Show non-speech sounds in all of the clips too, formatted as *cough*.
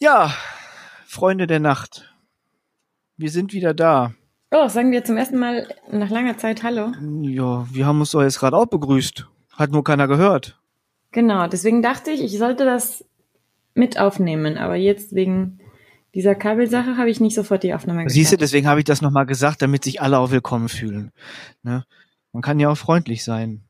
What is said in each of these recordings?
Ja, Freunde der Nacht. Wir sind wieder da. Oh, sagen wir zum ersten Mal nach langer Zeit Hallo. Ja, wir haben uns doch jetzt gerade auch begrüßt. Hat nur keiner gehört. Genau, deswegen dachte ich, ich sollte das mit aufnehmen, aber jetzt wegen dieser Kabelsache habe ich nicht sofort die Aufnahme gestartet. Siehst du, deswegen habe ich das nochmal gesagt, damit sich alle auch willkommen fühlen. Ne? Man kann ja auch freundlich sein.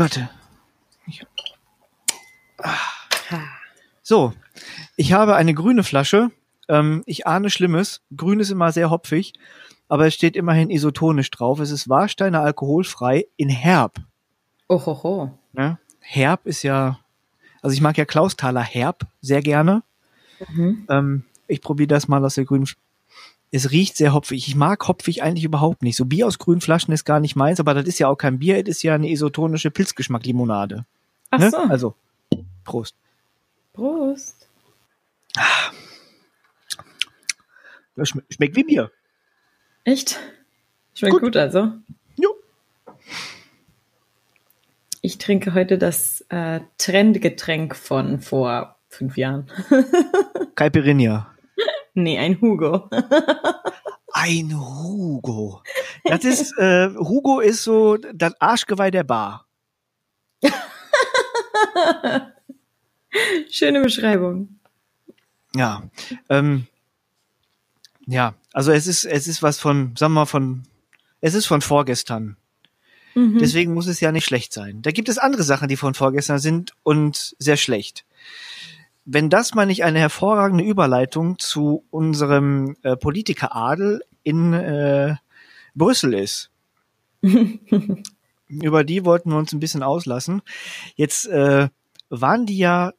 Warte. Ich, ah. So, ich habe eine grüne Flasche. Ähm, ich ahne Schlimmes. Grün ist immer sehr hopfig, aber es steht immerhin isotonisch drauf. Es ist Warsteiner alkoholfrei in Herb. Ohoho. Ne? Herb ist ja, also ich mag ja Klausthaler Herb sehr gerne. Mhm. Ähm, ich probiere das mal aus der grünen es riecht sehr hopfig. Ich mag hopfig eigentlich überhaupt nicht. So Bier aus grünen Flaschen ist gar nicht meins, aber das ist ja auch kein Bier, das ist ja eine isotonische Pilzgeschmack-Limonade. Ach ne? so. Also, Prost. Prost. Das schme schmeckt wie Bier. Echt? Schmeckt gut, gut also? Jo. Ich trinke heute das äh, Trendgetränk von vor fünf Jahren. *laughs* Caipirinha. Nee, ein Hugo. ein Hugo. *laughs* Das ist, äh, Hugo ist so das Arschgeweih der Bar. *laughs* Schöne Beschreibung. Ja. Ähm, ja, also es ist, es ist was von, sagen wir mal, von, es ist von vorgestern. Mhm. Deswegen muss es ja nicht schlecht sein. Da gibt es andere Sachen, die von vorgestern sind und sehr schlecht wenn das mal nicht eine hervorragende Überleitung zu unserem äh, Politikeradel in äh, Brüssel ist. *laughs* Über die wollten wir uns ein bisschen auslassen. Jetzt äh, waren die ja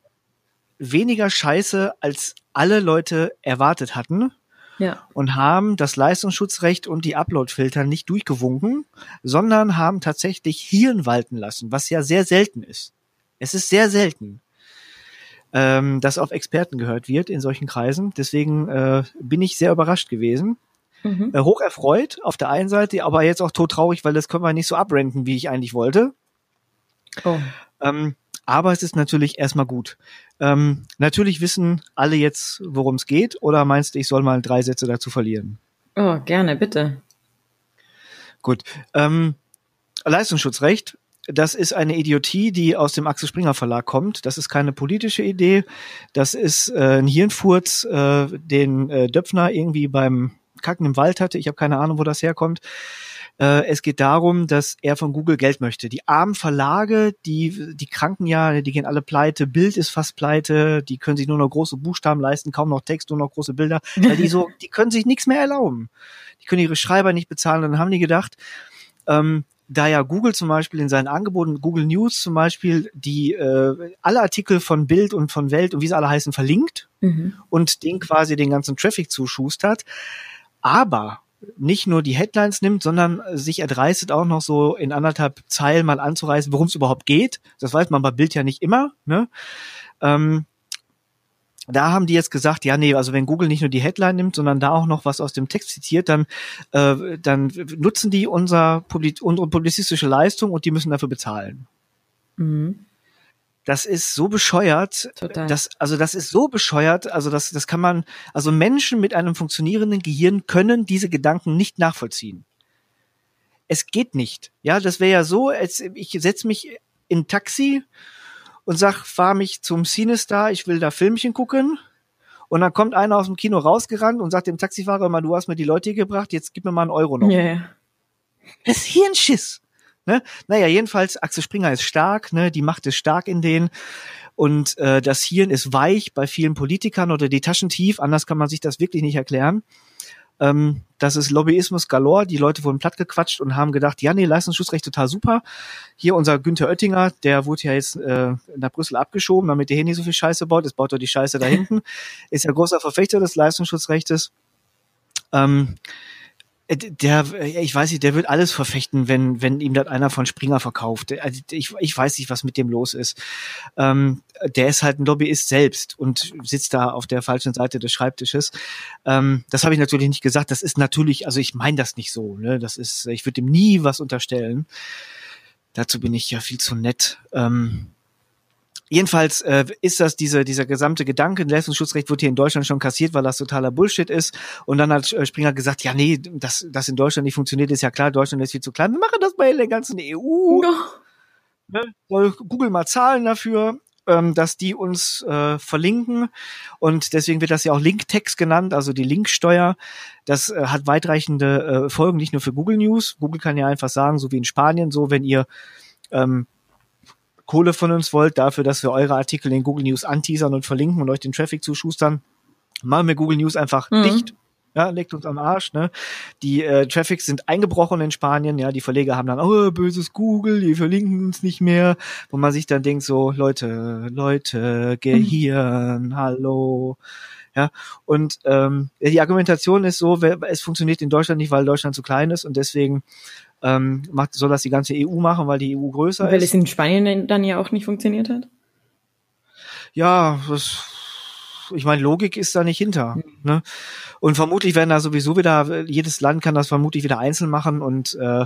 weniger scheiße, als alle Leute erwartet hatten. Ja. Und haben das Leistungsschutzrecht und die Uploadfilter nicht durchgewunken, sondern haben tatsächlich Hirn walten lassen, was ja sehr selten ist. Es ist sehr selten ähm, dass auf Experten gehört wird in solchen Kreisen. Deswegen äh, bin ich sehr überrascht gewesen. Mhm. Äh, hoch erfreut auf der einen Seite, aber jetzt auch todtraurig, weil das können wir nicht so abrenten, wie ich eigentlich wollte. Oh. Ähm, aber es ist natürlich erstmal gut. Ähm, natürlich wissen alle jetzt, worum es geht, oder meinst du, ich soll mal drei Sätze dazu verlieren? Oh, gerne, bitte. Gut. Ähm, Leistungsschutzrecht das ist eine Idiotie, die aus dem Axel Springer Verlag kommt. Das ist keine politische Idee. Das ist äh, ein Hirnfurz, äh, den äh, Döpfner irgendwie beim Kacken im Wald hatte. Ich habe keine Ahnung, wo das herkommt. Äh, es geht darum, dass er von Google Geld möchte. Die armen Verlage, die, die kranken ja, die gehen alle pleite. Bild ist fast pleite. Die können sich nur noch große Buchstaben leisten, kaum noch Text, nur noch große Bilder. Weil die so, die können sich nichts mehr erlauben. Die können ihre Schreiber nicht bezahlen. Dann haben die gedacht, ähm, da ja Google zum Beispiel in seinen Angeboten, Google News zum Beispiel, die äh, alle Artikel von Bild und von Welt und wie sie alle heißen, verlinkt mhm. und den quasi den ganzen Traffic zuschustert, aber nicht nur die Headlines nimmt, sondern sich erdreistet auch noch so in anderthalb Zeilen mal anzureißen, worum es überhaupt geht. Das weiß man bei Bild ja nicht immer. Ne? Ähm, da haben die jetzt gesagt, ja, nee, also wenn Google nicht nur die Headline nimmt, sondern da auch noch was aus dem Text zitiert, dann, äh, dann nutzen die unser Publi unsere publizistische Leistung und die müssen dafür bezahlen. Mhm. Das ist so bescheuert. Total. Das, also das ist so bescheuert. Also das, das kann man, also Menschen mit einem funktionierenden Gehirn können diese Gedanken nicht nachvollziehen. Es geht nicht. Ja, das wäre ja so, als ich setze mich in Taxi und sag, fahr mich zum Cinestar, ich will da Filmchen gucken. Und dann kommt einer aus dem Kino rausgerannt und sagt dem Taxifahrer immer, du hast mir die Leute hier gebracht, jetzt gib mir mal einen Euro noch. Yeah. Das ist hier ein Schiss. Ne? Naja, jedenfalls, Axel Springer ist stark, ne? die Macht ist stark in denen. Und äh, das Hirn ist weich bei vielen Politikern oder die Taschen tief, anders kann man sich das wirklich nicht erklären. Ähm, das ist Lobbyismus galore. Die Leute wurden plattgequatscht und haben gedacht, ja, nee, Leistungsschutzrecht total super. Hier unser Günther Oettinger, der wurde ja jetzt äh, nach Brüssel abgeschoben, damit der hier nicht so viel Scheiße baut. Jetzt baut er die Scheiße da *laughs* hinten. ist ja großer Verfechter des Leistungsschutzrechtes. Ähm, äh, der, äh, ich weiß nicht, der wird alles verfechten, wenn, wenn ihm das einer von Springer verkauft. Also ich, ich weiß nicht, was mit dem los ist. Ähm, der ist halt ein Lobbyist selbst und sitzt da auf der falschen Seite des Schreibtisches. Ähm, das habe ich natürlich nicht gesagt. Das ist natürlich, also ich meine das nicht so. Ne? Das ist, ich würde ihm nie was unterstellen. Dazu bin ich ja viel zu nett. Ähm, Jedenfalls äh, ist das diese, dieser gesamte Gedanke, Leistungsschutzrecht wird hier in Deutschland schon kassiert, weil das totaler Bullshit ist. Und dann hat äh, Springer gesagt, ja nee, das, das in Deutschland nicht funktioniert, ist ja klar, Deutschland ist viel zu klein. Wir machen das bei der ganzen EU. No. Ne? Soll Google mal zahlen dafür, ähm, dass die uns äh, verlinken. Und deswegen wird das ja auch Linktext genannt, also die Linksteuer. Das äh, hat weitreichende äh, Folgen, nicht nur für Google News. Google kann ja einfach sagen, so wie in Spanien, so wenn ihr ähm, Kohle von uns wollt, dafür, dass wir eure Artikel in Google News anteasern und verlinken und euch den Traffic zuschustern, machen wir Google News einfach mhm. dicht. Ja, legt uns am Arsch, ne? Die äh, Traffics sind eingebrochen in Spanien, ja, die Verleger haben dann, oh, böses Google, die verlinken uns nicht mehr, wo man sich dann denkt, so, Leute, Leute, Gehirn, mhm. hallo. Ja, und ähm, die Argumentation ist so, es funktioniert in Deutschland nicht, weil Deutschland zu klein ist und deswegen ähm, macht, soll das die ganze EU machen, weil die EU größer weil ist. Weil es in Spanien dann ja auch nicht funktioniert hat? Ja, das, ich meine, Logik ist da nicht hinter. Mhm. Ne? Und vermutlich werden da sowieso wieder, jedes Land kann das vermutlich wieder einzeln machen und äh,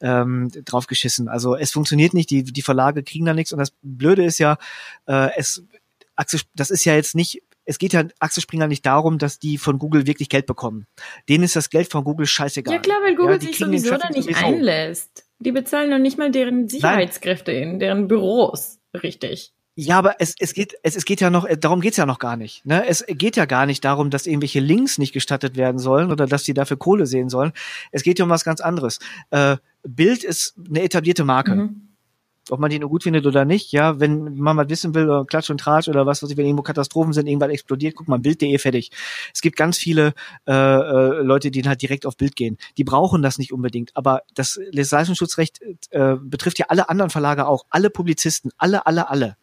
ähm, drauf geschissen. Also es funktioniert nicht, die, die Verlage kriegen da nichts und das Blöde ist ja, äh, es das ist ja jetzt nicht es geht ja Axel Springer nicht darum, dass die von Google wirklich Geld bekommen. Denen ist das Geld von Google scheißegal. Ja klar, weil Google ja, sich sowieso da nicht sowieso. einlässt. Die bezahlen noch nicht mal deren Sicherheitskräfte Nein. in deren Büros, richtig. Ja, aber es, es geht es, es geht ja noch darum geht's ja noch gar nicht. Ne? Es geht ja gar nicht darum, dass irgendwelche Links nicht gestattet werden sollen oder dass die dafür Kohle sehen sollen. Es geht ja um was ganz anderes. Äh, Bild ist eine etablierte Marke. Mhm ob man die nur gut findet oder nicht, ja, wenn man mal wissen will, oder Klatsch und Tratsch oder was weiß ich, wenn irgendwo Katastrophen sind, irgendwann explodiert, guck mal, Bild.de fertig. Es gibt ganz viele äh, äh, Leute, die halt direkt auf Bild gehen. Die brauchen das nicht unbedingt, aber das Leistungsschutzrecht äh, betrifft ja alle anderen Verlage auch, alle Publizisten, alle, alle, alle.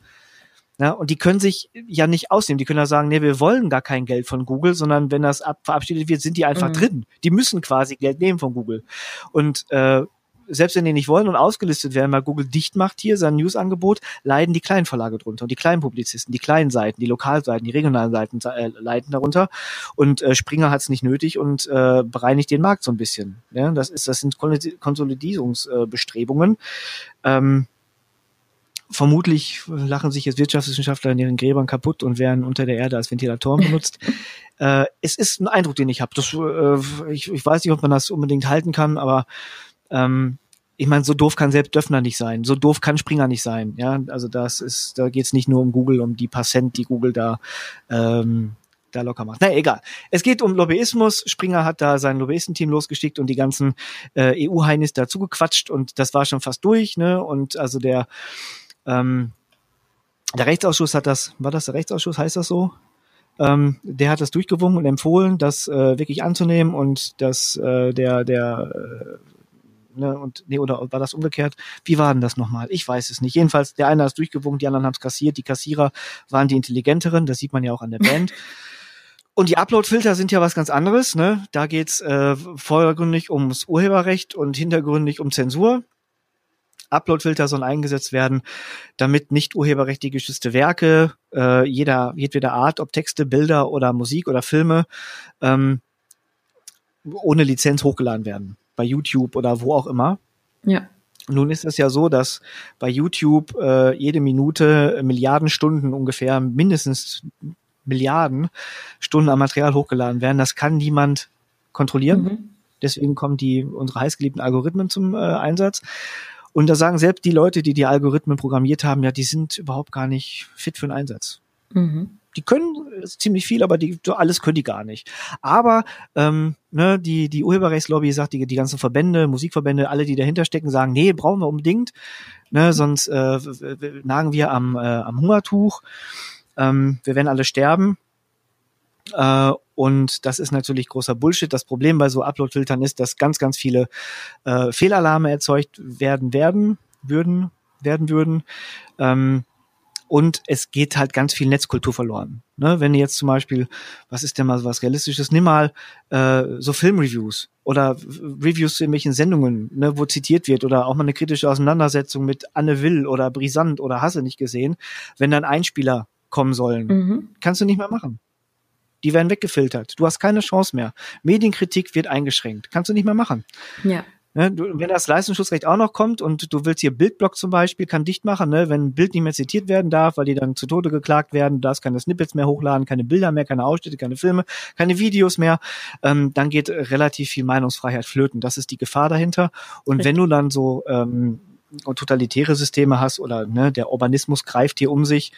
Ja, und die können sich ja nicht ausnehmen. Die können ja sagen, nee, wir wollen gar kein Geld von Google, sondern wenn das ab verabschiedet wird, sind die einfach mhm. drin. Die müssen quasi Geld nehmen von Google. Und äh, selbst wenn die nicht wollen und ausgelistet werden, weil Google dicht macht hier sein Newsangebot, leiden die kleinen Verlage drunter und die kleinen Publizisten, die kleinen Seiten, die Lokalseiten, die regionalen Seiten äh, leiden darunter. Und äh, Springer hat es nicht nötig und äh, bereinigt den Markt so ein bisschen. Ja, das ist, das sind Konsolidierungsbestrebungen. Ähm, vermutlich lachen sich jetzt Wirtschaftswissenschaftler in ihren Gräbern kaputt und werden unter der Erde als Ventilatoren benutzt. *laughs* äh, es ist ein Eindruck, den ich habe. Äh, ich, ich weiß nicht, ob man das unbedingt halten kann, aber ähm, ich meine, so doof kann selbst Döffner nicht sein, so doof kann Springer nicht sein. Ja, also das ist, da geht's nicht nur um Google, um die paar Cent, die Google da ähm, da locker macht. Na egal. Es geht um Lobbyismus. Springer hat da sein Lobbyistenteam losgeschickt und die ganzen äh, EU-Heinis dazu gequatscht und das war schon fast durch. Ne? Und also der ähm, der Rechtsausschuss hat das, war das der Rechtsausschuss, heißt das so? Ähm, der hat das durchgewungen und empfohlen, das äh, wirklich anzunehmen und dass äh, der der äh, ne, und nee, oder war das umgekehrt? Wie war denn das nochmal? Ich weiß es nicht. Jedenfalls, der eine hat es durchgewunken, die anderen haben es kassiert. Die Kassierer waren die intelligenteren, das sieht man ja auch an der Band. *laughs* Und die Upload-Filter sind ja was ganz anderes. Ne? Da geht's äh, vordergründig ums Urheberrecht und hintergründig um Zensur. Upload-Filter sollen eingesetzt werden, damit nicht urheberrechtlich geschützte Werke äh, jeder jedweder Art, ob Texte, Bilder oder Musik oder Filme, ähm, ohne Lizenz hochgeladen werden bei YouTube oder wo auch immer. Ja. Nun ist es ja so, dass bei YouTube äh, jede Minute Milliarden Stunden ungefähr, mindestens Milliarden Stunden an Material hochgeladen werden. Das kann niemand kontrollieren. Mhm. Deswegen kommen die unsere heißgeliebten Algorithmen zum äh, Einsatz. Und da sagen selbst die Leute, die die Algorithmen programmiert haben, ja, die sind überhaupt gar nicht fit für den Einsatz. Mhm die können ziemlich viel, aber die, alles können die gar nicht. Aber ähm, ne, die, die Urheberrechtslobby sagt, die, die ganzen Verbände, Musikverbände, alle, die dahinter stecken, sagen, nee, brauchen wir unbedingt, ne, sonst äh, nagen wir am, äh, am Hungertuch, ähm, wir werden alle sterben. Äh, und das ist natürlich großer Bullshit. Das Problem bei so Upload-Filtern ist, dass ganz, ganz viele äh, Fehlalarme erzeugt werden werden, würden, werden würden. Ähm, und es geht halt ganz viel Netzkultur verloren. Ne? Wenn du jetzt zum Beispiel, was ist denn mal was Realistisches, nimm mal äh, so Filmreviews oder Reviews zu irgendwelchen Sendungen, ne, wo zitiert wird oder auch mal eine kritische Auseinandersetzung mit Anne Will oder Brisant oder Hasse nicht gesehen, wenn dann Einspieler kommen sollen, mhm. kannst du nicht mehr machen. Die werden weggefiltert. Du hast keine Chance mehr. Medienkritik wird eingeschränkt. Kannst du nicht mehr machen. Ja. Ne, du, wenn das Leistungsschutzrecht auch noch kommt und du willst hier Bildblock zum Beispiel, kann dicht machen, ne, wenn ein Bild nicht mehr zitiert werden darf, weil die dann zu Tode geklagt werden, du darfst keine Snippets mehr hochladen, keine Bilder mehr, keine Ausschnitte, keine Filme, keine Videos mehr, ähm, dann geht relativ viel Meinungsfreiheit flöten. Das ist die Gefahr dahinter. Und Richtig. wenn du dann so ähm, totalitäre Systeme hast oder ne, der Urbanismus greift hier um sich,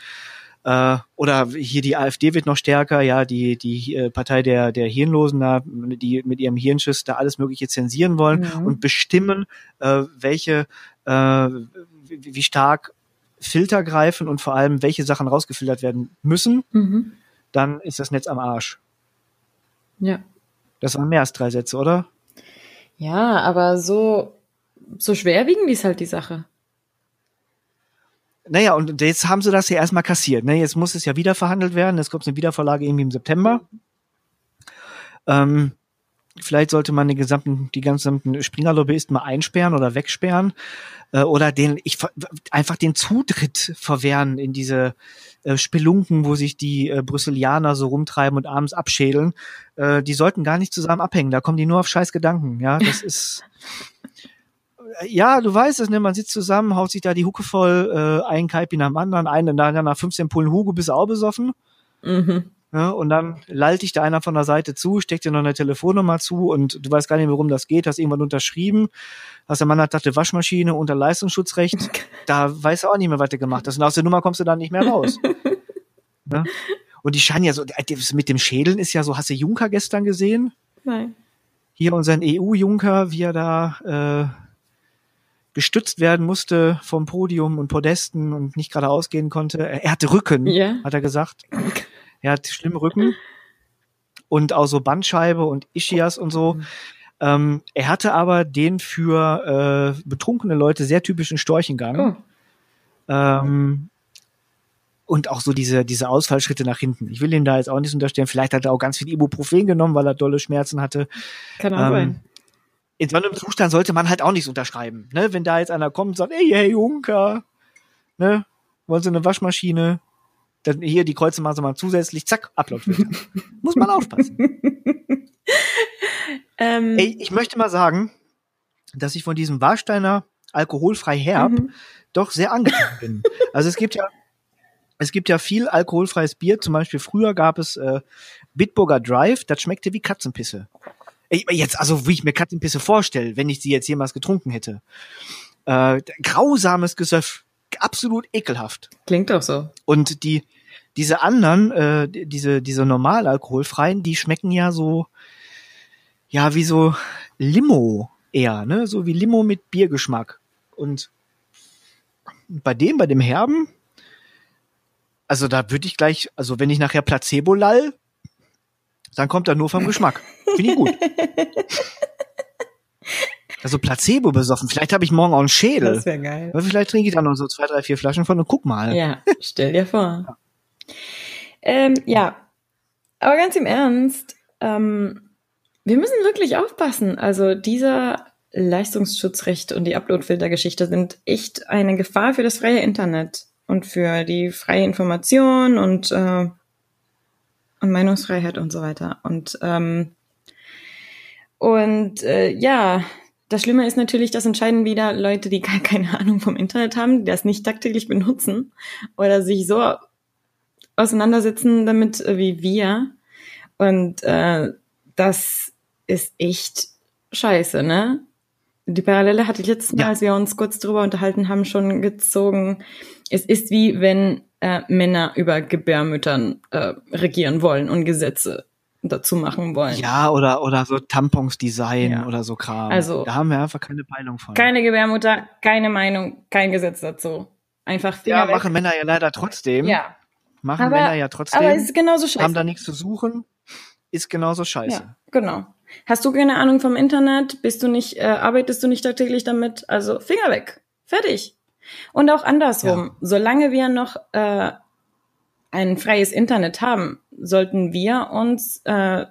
äh, oder hier die AfD wird noch stärker, ja, die, die äh, Partei der, der Hirnlosen da, die mit ihrem Hirnschiss da alles Mögliche zensieren wollen mhm. und bestimmen, äh, welche, äh, wie, wie stark Filter greifen und vor allem, welche Sachen rausgefiltert werden müssen, mhm. dann ist das Netz am Arsch. Ja. Das waren mehr als drei Sätze, oder? Ja, aber so, so schwerwiegend ist halt die Sache. Naja, und jetzt haben sie das ja erstmal kassiert. Ne? Jetzt muss es ja wieder verhandelt werden. Es kommt eine Wiedervorlage irgendwie im September. Ähm, vielleicht sollte man den gesamten, die gesamten Springer-Lobbyisten mal einsperren oder wegsperren äh, oder den, ich einfach den Zutritt verwehren in diese äh, Spelunken, wo sich die äh, Brüsselianer so rumtreiben und abends abschädeln. Äh, die sollten gar nicht zusammen abhängen. Da kommen die nur auf scheiß Gedanken. Ja, das ist *laughs* ja, du weißt es, ne? Man sitzt zusammen, haut sich da die Hucke voll, äh, ein Kaipi nach dem anderen, einen, dann nach 15 Pullen Hugo bist du auch besoffen. Mhm. Ja, und dann lallt dich da einer von der Seite zu, steckt dir noch eine Telefonnummer zu und du weißt gar nicht, worum das geht, hast irgendwann unterschrieben, hast der Mann hat dachte Waschmaschine unter Leistungsschutzrecht, *laughs* da weißt du auch nicht mehr, was du gemacht hast. Und aus der Nummer kommst du dann nicht mehr raus. *laughs* ja? Und die scheinen ja so, mit dem Schädeln ist ja so, hast du Juncker gestern gesehen? Nein. Hier unseren EU-Junker, wie er da äh, gestützt werden musste vom Podium und Podesten und nicht gerade ausgehen konnte. Er hatte Rücken, yeah. hat er gesagt. Er hat schlimme Rücken und auch so Bandscheibe und Ischias und so. Ähm, er hatte aber den für äh, betrunkene Leute sehr typischen Storchengang. Oh. Ähm, und auch so diese, diese Ausfallschritte nach hinten. Ich will ihm da jetzt auch nicht unterstellen. Vielleicht hat er auch ganz viel Ibuprofen genommen, weil er dolle Schmerzen hatte. Kann auch ähm, sein in so einem Zustand sollte man halt auch nichts unterschreiben. Ne? Wenn da jetzt einer kommt und sagt, ey, hey, Junker, ne? Wollen Sie eine Waschmaschine? Dann hier die Kreuze machen Sie mal zusätzlich, zack, Uploadfilter. *laughs* Muss man aufpassen. ähm, ey, ich möchte mal sagen, dass ich von diesem Warsteiner alkoholfrei herb mhm. doch sehr angetan bin. Also es gibt ja es gibt ja viel alkoholfreies Bier. Zum Beispiel früher gab es äh, Bitburger Drive, das schmeckte wie Katzenpisse. Jetzt, also wie ich mir Katzenpisse vorstelle, wenn ich sie jetzt jemals getrunken hätte. Äh, grausames Gesöff, absolut ekelhaft. Klingt auch so. Und die, diese anderen, äh, diese, diese normal alkoholfreien, die schmecken ja so, ja, wie so Limo eher, ne? So wie Limo mit Biergeschmack. Und bei dem, bei dem Herben, also da würde ich gleich, also wenn ich nachher Placebo lall, dann kommt er nur vom Geschmack. Finde ich gut. *laughs* Also Placebo besoffen. Vielleicht habe ich morgen auch einen Schädel. Das wäre geil. Aber vielleicht trinke ich dann noch so zwei, drei, vier Flaschen von und guck mal. Ja, stell dir vor. Ja. Ähm, ja. Aber ganz im Ernst, ähm, wir müssen wirklich aufpassen. Also dieser Leistungsschutzrecht und die Uploadfiltergeschichte sind echt eine Gefahr für das freie Internet und für die freie Information und äh, und Meinungsfreiheit und so weiter. Und ähm, und äh, ja, das Schlimme ist natürlich, das entscheiden wieder Leute, die *laughs* gar keine Ahnung vom Internet haben, die das nicht tagtäglich benutzen oder sich so auseinandersetzen damit äh, wie wir. Und äh, das ist echt scheiße, ne? Die Parallele hatte ich letztes Mal, ja. als wir uns kurz drüber unterhalten haben, schon gezogen. Es ist wie wenn äh, Männer über Gebärmüttern äh, regieren wollen und Gesetze dazu machen wollen. Ja, oder, oder so Tampons design ja. oder so Kram. Also, da haben wir einfach keine Peilung von. Keine Gebärmutter, keine Meinung, kein Gesetz dazu. Einfach Finger Ja, weg. machen Männer ja leider trotzdem. Ja. Machen aber, Männer ja trotzdem. Aber es ist genauso scheiße. Haben da nichts zu suchen. ist genauso scheiße. Ja, genau. Hast du keine Ahnung vom Internet? Bist du nicht, äh, arbeitest du nicht tagtäglich damit? Also Finger weg. Fertig. Und auch andersrum. Ja. Solange wir noch äh, ein freies Internet haben, sollten wir uns äh,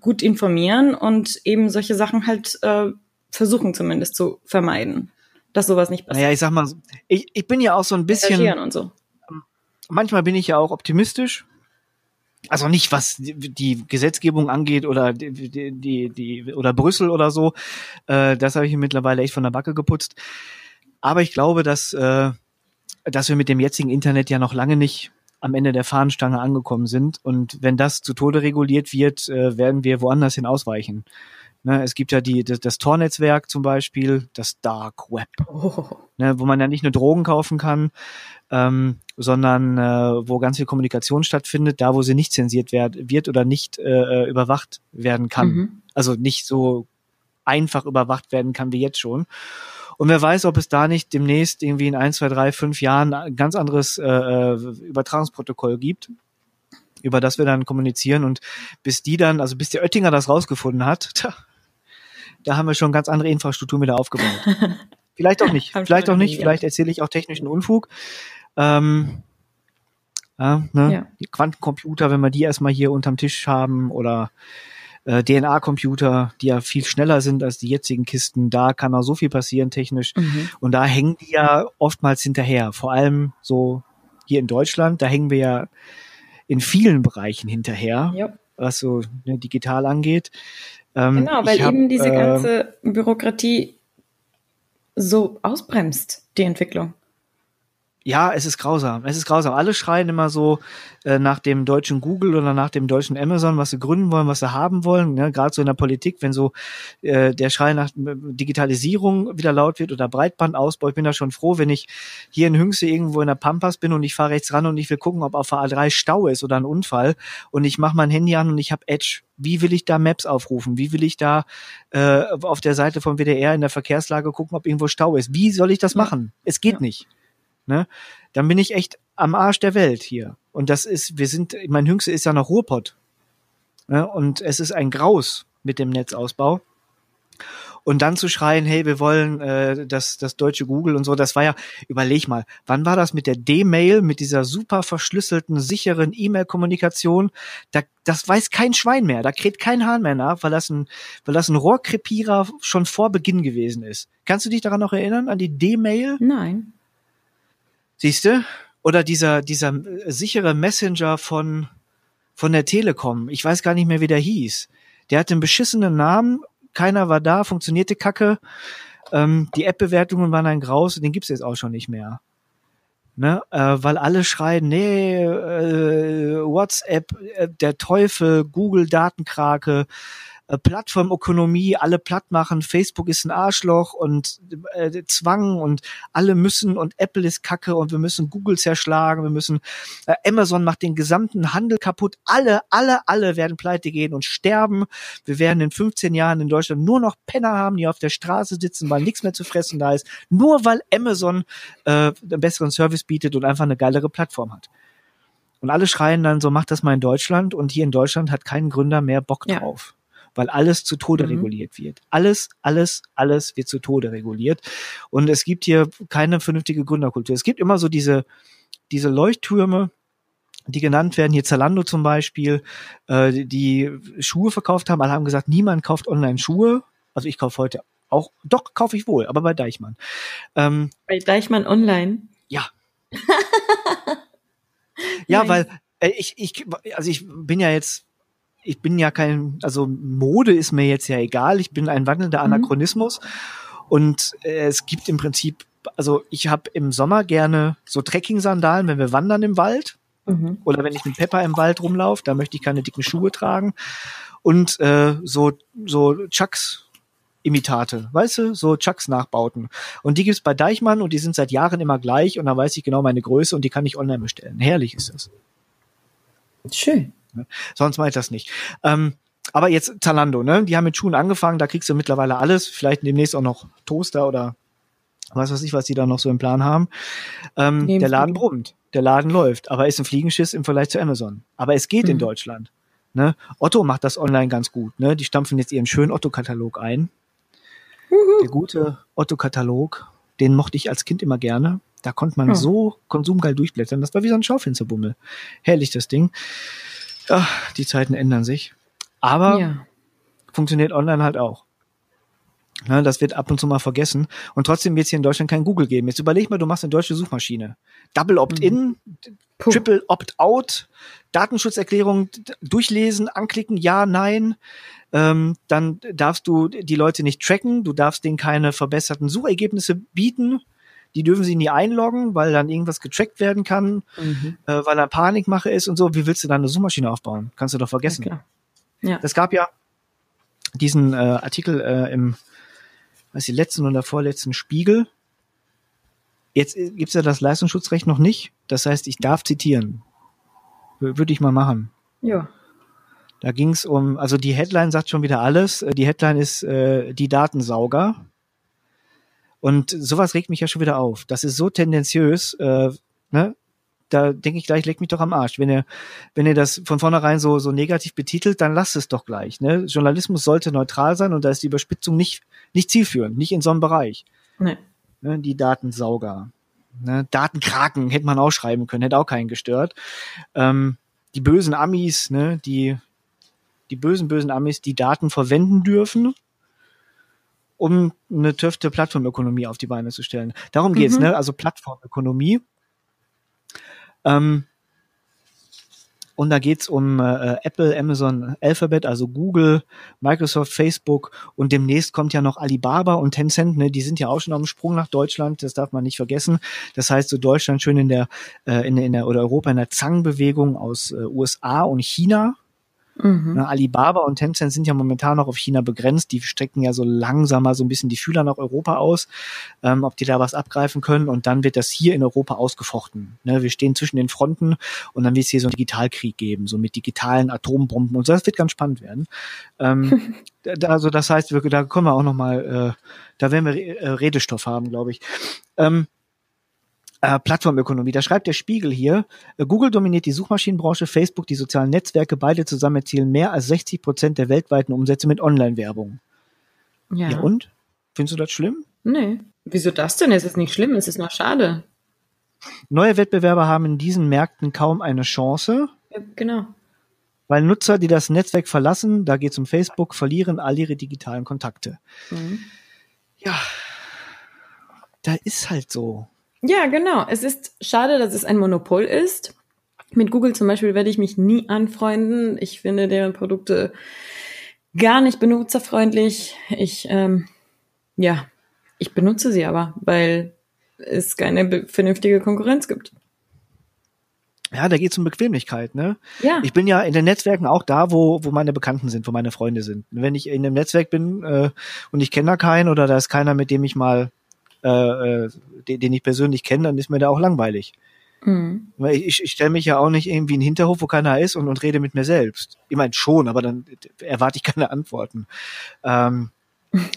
gut informieren und eben solche Sachen halt äh, versuchen zumindest zu vermeiden, dass sowas nicht passiert. Naja, ich sag mal, ich, ich bin ja auch so ein bisschen. Und so. Manchmal bin ich ja auch optimistisch. Also nicht was die, Gesetzgebung angeht oder die, die, die oder Brüssel oder so. Äh, das habe ich mir mittlerweile echt von der Backe geputzt. Aber ich glaube, dass äh, dass wir mit dem jetzigen Internet ja noch lange nicht am Ende der Fahnenstange angekommen sind. Und wenn das zu Tode reguliert wird, äh, werden wir woanders hin ausweichen. Ne, es gibt ja die, das, das Tor-Netzwerk zum Beispiel, das Dark Web, oh. ne, wo man ja nicht nur Drogen kaufen kann, ähm, sondern äh, wo ganz viel Kommunikation stattfindet, da wo sie nicht zensiert werd, wird oder nicht äh, überwacht werden kann. Mhm. Also nicht so einfach überwacht werden kann wie jetzt schon. Und wer weiß, ob es da nicht demnächst irgendwie in ein, zwei, drei, fünf Jahren ein ganz anderes äh, äh Übertragungsprotokoll gibt, über das wir dann kommunizieren. Und bis die dann, also bis der Oettinger das rausgefunden hat, *laughs* tja, da haben wir schon ganz andere Infrastruktur wieder aufgebaut. *laughs* vielleicht auch nicht, vielleicht auch nicht, vielleicht erzähle ich auch technischen Unfug. Ähm, ja, ne? ja. Die Quantencomputer, wenn wir die erstmal hier unterm Tisch haben oder äh, DNA-Computer, die ja viel schneller sind als die jetzigen Kisten. Da kann auch so viel passieren technisch. Mhm. Und da hängen die ja oftmals hinterher. Vor allem so hier in Deutschland, da hängen wir ja in vielen Bereichen hinterher, ja. was so ne, digital angeht. Ähm, genau, weil hab, eben diese äh, ganze Bürokratie so ausbremst, die Entwicklung. Ja, es ist grausam. Es ist grausam. Alle schreien immer so äh, nach dem deutschen Google oder nach dem deutschen Amazon, was sie gründen wollen, was sie haben wollen. Ne? Gerade so in der Politik, wenn so äh, der Schrei nach äh, Digitalisierung wieder laut wird oder Breitbandausbau. Ich bin da schon froh, wenn ich hier in Hüngse irgendwo in der Pampas bin und ich fahre rechts ran und ich will gucken, ob auf der A3 Stau ist oder ein Unfall und ich mache mein Handy an und ich habe Edge. Wie will ich da Maps aufrufen? Wie will ich da äh, auf der Seite vom WDR in der Verkehrslage gucken, ob irgendwo Stau ist? Wie soll ich das machen? Es geht ja. nicht ne, dann bin ich echt am Arsch der Welt hier. Und das ist, wir sind, mein Jüngste ist ja noch Ruhrpott. Ne, und es ist ein Graus mit dem Netzausbau. Und dann zu schreien, hey, wir wollen äh, das, das deutsche Google und so, das war ja, überleg mal, wann war das mit der D-Mail, mit dieser super verschlüsselten, sicheren E-Mail-Kommunikation? Da, das weiß kein Schwein mehr, da kräht kein Hahn mehr nach, weil das ein, weil das ein Rohrkrepierer schon vor Beginn gewesen ist. Kannst du dich daran noch erinnern, an die D-Mail? Nein. Siehst du? Oder dieser, dieser äh, sichere Messenger von, von der Telekom. Ich weiß gar nicht mehr, wie der hieß. Der hatte einen beschissenen Namen. Keiner war da, funktionierte kacke. Ähm, die App-Bewertungen waren ein Graus, den gibt's jetzt auch schon nicht mehr. Ne? Äh, weil alle schreien, nee, äh, WhatsApp, äh, der Teufel, Google Datenkrake, äh, Plattformökonomie, alle platt machen, Facebook ist ein Arschloch und äh, Zwang und alle müssen und Apple ist Kacke und wir müssen Google zerschlagen, wir müssen äh, Amazon macht den gesamten Handel kaputt, alle, alle, alle werden pleite gehen und sterben. Wir werden in 15 Jahren in Deutschland nur noch Penner haben, die auf der Straße sitzen, weil nichts mehr zu fressen da ist, nur weil Amazon äh, einen besseren Service bietet und einfach eine geilere Plattform hat. Und alle schreien dann so, mach das mal in Deutschland. Und hier in Deutschland hat kein Gründer mehr Bock drauf weil alles zu Tode mhm. reguliert wird. Alles, alles, alles wird zu Tode reguliert. Und es gibt hier keine vernünftige Gründerkultur. Es gibt immer so diese, diese Leuchttürme, die genannt werden, hier Zalando zum Beispiel, äh, die Schuhe verkauft haben. Alle haben gesagt, niemand kauft online Schuhe. Also ich kaufe heute auch, doch, kaufe ich wohl, aber bei Deichmann. Ähm, bei Deichmann online? Ja. *laughs* ja, weil äh, ich, ich, also ich bin ja jetzt ich bin ja kein, also Mode ist mir jetzt ja egal, ich bin ein wandelnder mhm. Anachronismus mhm. und äh, es gibt im Prinzip, also ich habe im Sommer gerne so Trekking-Sandalen, wenn wir wandern im Wald mhm. oder wenn ich mit Pepper im Wald rumlaufe, da möchte ich keine dicken Schuhe tragen und äh, so so Chucks Imitate, weißt du, so Chucks Nachbauten. Und die gibt's bei Deichmann und die sind seit Jahren immer gleich und da weiß ich genau meine Größe und die kann ich online bestellen. Herrlich ist das. Schön. Ne? Sonst mache ich das nicht. Ähm, aber jetzt Zalando, ne? Die haben mit Schuhen angefangen, da kriegst du mittlerweile alles, vielleicht demnächst auch noch Toaster oder was weiß ich, was die da noch so im Plan haben. Ähm, der Laden brummt, der Laden läuft, aber ist ein Fliegenschiss im Vergleich zu Amazon. Aber es geht mhm. in Deutschland. Ne? Otto macht das online ganz gut. Ne? Die stampfen jetzt ihren schönen Otto-Katalog ein. Der gute Otto-Katalog, den mochte ich als Kind immer gerne. Da konnte man Ja. so konsumgeil durchblättern. Das war wie so ein Schaufensterbummel. Herrlich, das Ding. Ja, die Zeiten ändern sich. Aber Ja. funktioniert online halt auch. Ne, das wird ab und zu mal vergessen. Und trotzdem wird es hier in Deutschland kein Google geben. Jetzt überleg mal, du machst eine deutsche Suchmaschine. Double Opt-in, Puh. Triple Opt-out, Datenschutzerklärung durchlesen, anklicken, ja, nein. Ähm, dann darfst du die Leute nicht tracken, du darfst denen keine verbesserten Suchergebnisse bieten. Die dürfen sie nie einloggen, weil dann irgendwas getrackt werden kann, Mhm. äh, weil da Panikmache ist und so. Wie willst du dann eine Suchmaschine aufbauen? Kannst du doch vergessen. klar. Ja. Es gab ja diesen äh, Artikel äh, im, weiß ich, letzten oder vorletzten Spiegel. Jetzt äh, gibt's ja das Leistungsschutzrecht noch nicht. Das heißt, ich darf zitieren. Würde ich mal machen. Ja. Da ging's um, also die Headline sagt schon wieder alles. Äh, Die Headline ist äh, die Datensauger. Und sowas regt mich ja schon wieder auf. Das ist so tendenziös, äh, ne? Da denke ich gleich, leg mich doch am Arsch. Wenn ihr, wenn ihr das von vornherein so, so negativ betitelt, dann lasst es doch gleich. Ne? Journalismus sollte neutral sein und da ist die Überspitzung nicht, nicht zielführend, nicht in so einem Bereich. Nee. Ne? Die Datensauger. Ne? Datenkraken hätte man auch schreiben können, hätte auch keinen gestört. Ähm, die bösen Amis, ne? die, die bösen, bösen Amis, die Daten verwenden dürfen, um eine töfte Plattformökonomie auf die Beine zu stellen. Darum geht's, Mhm. ne? Also Plattformökonomie. Ähm, und da geht's um äh, Apple, Amazon, Alphabet, also Google, Microsoft, Facebook und demnächst kommt ja noch Alibaba und Tencent, ne, die sind ja auch schon dem Sprung nach Deutschland, das darf man nicht vergessen. Das heißt, so Deutschland schön in der, äh, in, in der oder Europa in der Zangenbewegung aus äh, USA und China. Mhm. Ne, Alibaba und Tencent sind ja momentan noch auf China begrenzt. Die strecken ja so langsam mal so ein bisschen die Fühler nach Europa aus, ähm, ob die da was abgreifen können. Und dann wird das hier in Europa ausgefochten. Ne, wir stehen zwischen den Fronten und dann wird es hier so einen Digitalkrieg geben, so mit digitalen Atombomben und so. Das wird ganz spannend werden. Ähm, *laughs* also das heißt, wir, da können wir auch noch mal, äh, da werden wir äh, Redestoff haben, glaube ich. Ähm, äh, Plattformökonomie. Da schreibt der Spiegel hier, äh, Google dominiert die Suchmaschinenbranche, Facebook die sozialen Netzwerke, beide zusammen erzielen mehr als 60 Prozent der weltweiten Umsätze mit Online-Werbung. Ja. Ja. und? Findest du das schlimm? Nee. Wieso das denn? Es ist nicht schlimm, es ist nur schade. Neue Wettbewerber haben in diesen Märkten kaum eine Chance, Ja, genau. weil Nutzer, die das Netzwerk verlassen, da geht es um Facebook, verlieren all ihre digitalen Kontakte. Mhm. Ja, da ist halt so. Ja, genau. Es ist schade, dass es ein Monopol ist. Mit Google zum Beispiel werde ich mich nie anfreunden. Ich finde deren Produkte gar nicht benutzerfreundlich. Ich, ähm, ja, ich benutze sie aber, weil es keine vernünftige Konkurrenz gibt. Ja, da geht es um Bequemlichkeit, ne? Ja, Ich bin ja in den Netzwerken auch da, wo, wo meine Bekannten sind, wo meine Freunde sind. Wenn ich in einem Netzwerk bin äh, und ich kenne da keinen oder da ist keiner, mit dem ich mal, äh, äh, den, den ich persönlich kenne, dann ist mir da auch langweilig. mhm. Weil ich, ich stelle mich ja auch nicht irgendwie in den Hinterhof, wo keiner ist und, und rede mit mir selbst. Ich meine schon, aber dann erwarte ich keine Antworten. Ähm,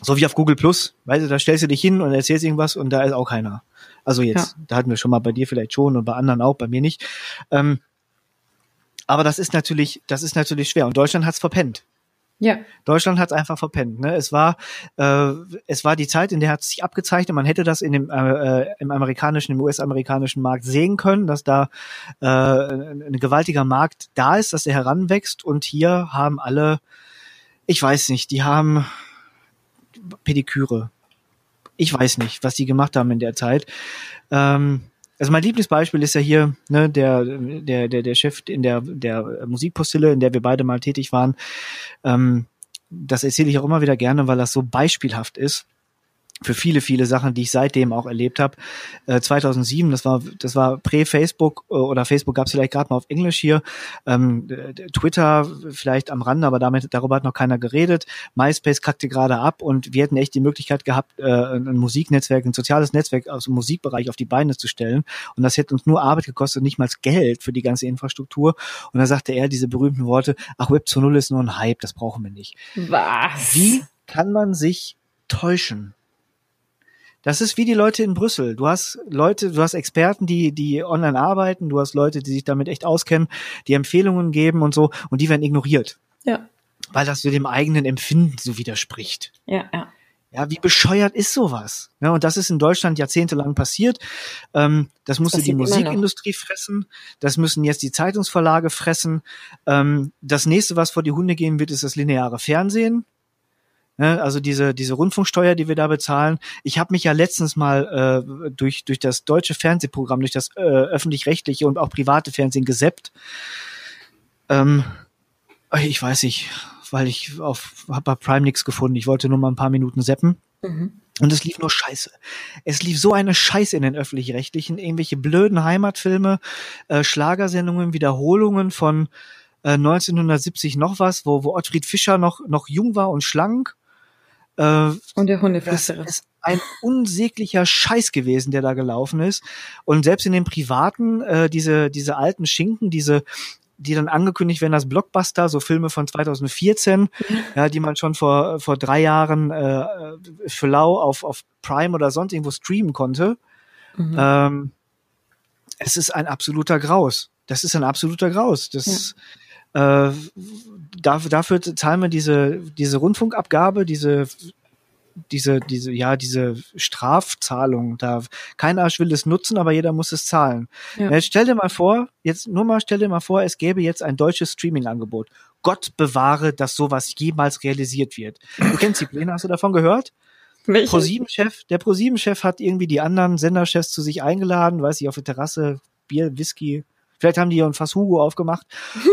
so wie auf Google Plus, weißt du, da stellst du dich hin und erzählst irgendwas und da ist auch keiner. Also jetzt, da hatten wir schon mal bei dir vielleicht schon und bei anderen auch, bei mir nicht. Ähm, aber das ist natürlich, das ist natürlich schwer. Und Deutschland hat's verpennt. Ja, Deutschland hat's einfach verpennt. Ne? Es war, äh, es war die Zeit, in der hat sich abgezeichnet. Man hätte das in dem äh, im amerikanischen, im US-amerikanischen Markt sehen können, dass da äh, ein, ein gewaltiger Markt da ist, dass er heranwächst. Und hier haben alle, ich weiß nicht, die haben Pediküre. Ich weiß nicht, was die gemacht haben in der Zeit. Ähm, also mein Lieblingsbeispiel ist ja hier ne, der, der, der, der Chef in der, der Musikpostille, in der wir beide mal tätig waren. Ähm, das erzähle ich auch immer wieder gerne, weil das so beispielhaft ist für viele, viele Sachen, die ich seitdem auch erlebt habe. Äh, 2007, das war, das war prä-Facebook äh, oder Facebook gab es vielleicht gerade mal auf Englisch hier. Ähm, äh, Twitter vielleicht am Rande, aber damit darüber hat noch keiner geredet. MySpace kackte gerade ab und wir hätten echt die Möglichkeit gehabt, äh, ein Musiknetzwerk, ein soziales Netzwerk aus dem Musikbereich auf die Beine zu stellen. Und das hätte uns nur Arbeit gekostet, nicht mal Geld für die ganze Infrastruktur. Und da sagte er diese berühmten Worte, ach, Web 2.0 ist nur ein Hype, das brauchen wir nicht. was? Wie kann man sich täuschen? Das ist wie die Leute in Brüssel. Du hast Leute, du hast Experten, die, die online arbeiten, du hast Leute, die sich damit echt auskennen, die Empfehlungen geben und so, und die werden ignoriert. Ja. Weil das so dem eigenen Empfinden so widerspricht. Ja, ja. Ja, wie bescheuert ist sowas? Ja, und das ist in Deutschland jahrzehntelang passiert. Ähm, das musste die Musikindustrie fressen. Das müssen jetzt die Zeitungsverlage fressen. Ähm, das nächste, was vor die Hunde gehen wird, ist das lineare Fernsehen. Ja, also diese, diese Rundfunksteuer, die wir da bezahlen. Ich habe mich ja letztens mal äh, durch, durch das deutsche Fernsehprogramm, durch das äh, öffentlich-rechtliche und auch private Fernsehen geseppt. Ähm, ich weiß nicht, weil ich auf hab bei Prime nichts gefunden. Ich wollte nur mal ein paar Minuten seppen. Mhm. Und es lief nur Scheiße. Es lief so eine Scheiße in den öffentlich-rechtlichen, irgendwelche blöden Heimatfilme, äh, Schlagersendungen, Wiederholungen von äh, 1970 noch was, wo, wo Ottfried Fischer noch, noch jung war und schlank. Äh, und der Hundefresser. Das ist ein unsäglicher Scheiß gewesen, der da gelaufen ist. Und selbst in den privaten, äh, diese, diese alten Schinken, diese die dann angekündigt werden als Blockbuster, so Filme von 2014, ja, die man schon vor, vor drei Jahren äh, für lau auf, auf Prime oder sonst irgendwo streamen konnte. Mhm. Ähm, es ist ein absoluter Graus. Das ist ein absoluter Graus. Das ja. Äh, dafür, dafür zahlen wir diese, diese Rundfunkabgabe, diese diese, diese, ja, diese Strafzahlung, da kein Arsch will es nutzen, aber jeder muss es zahlen. Ja. Jetzt stell dir mal vor, jetzt nur mal stell dir mal vor, es gäbe jetzt ein deutsches Streaming-Angebot. Gott bewahre, dass sowas jemals realisiert wird. Du kennst die Pläne, hast du davon gehört? ProSieben-Chef, der ProSieben-Chef hat irgendwie die anderen Senderchefs zu sich eingeladen, weiß ich, auf der Terrasse, Bier, Whisky. Vielleicht haben die ja ein Fass Hugo aufgemacht.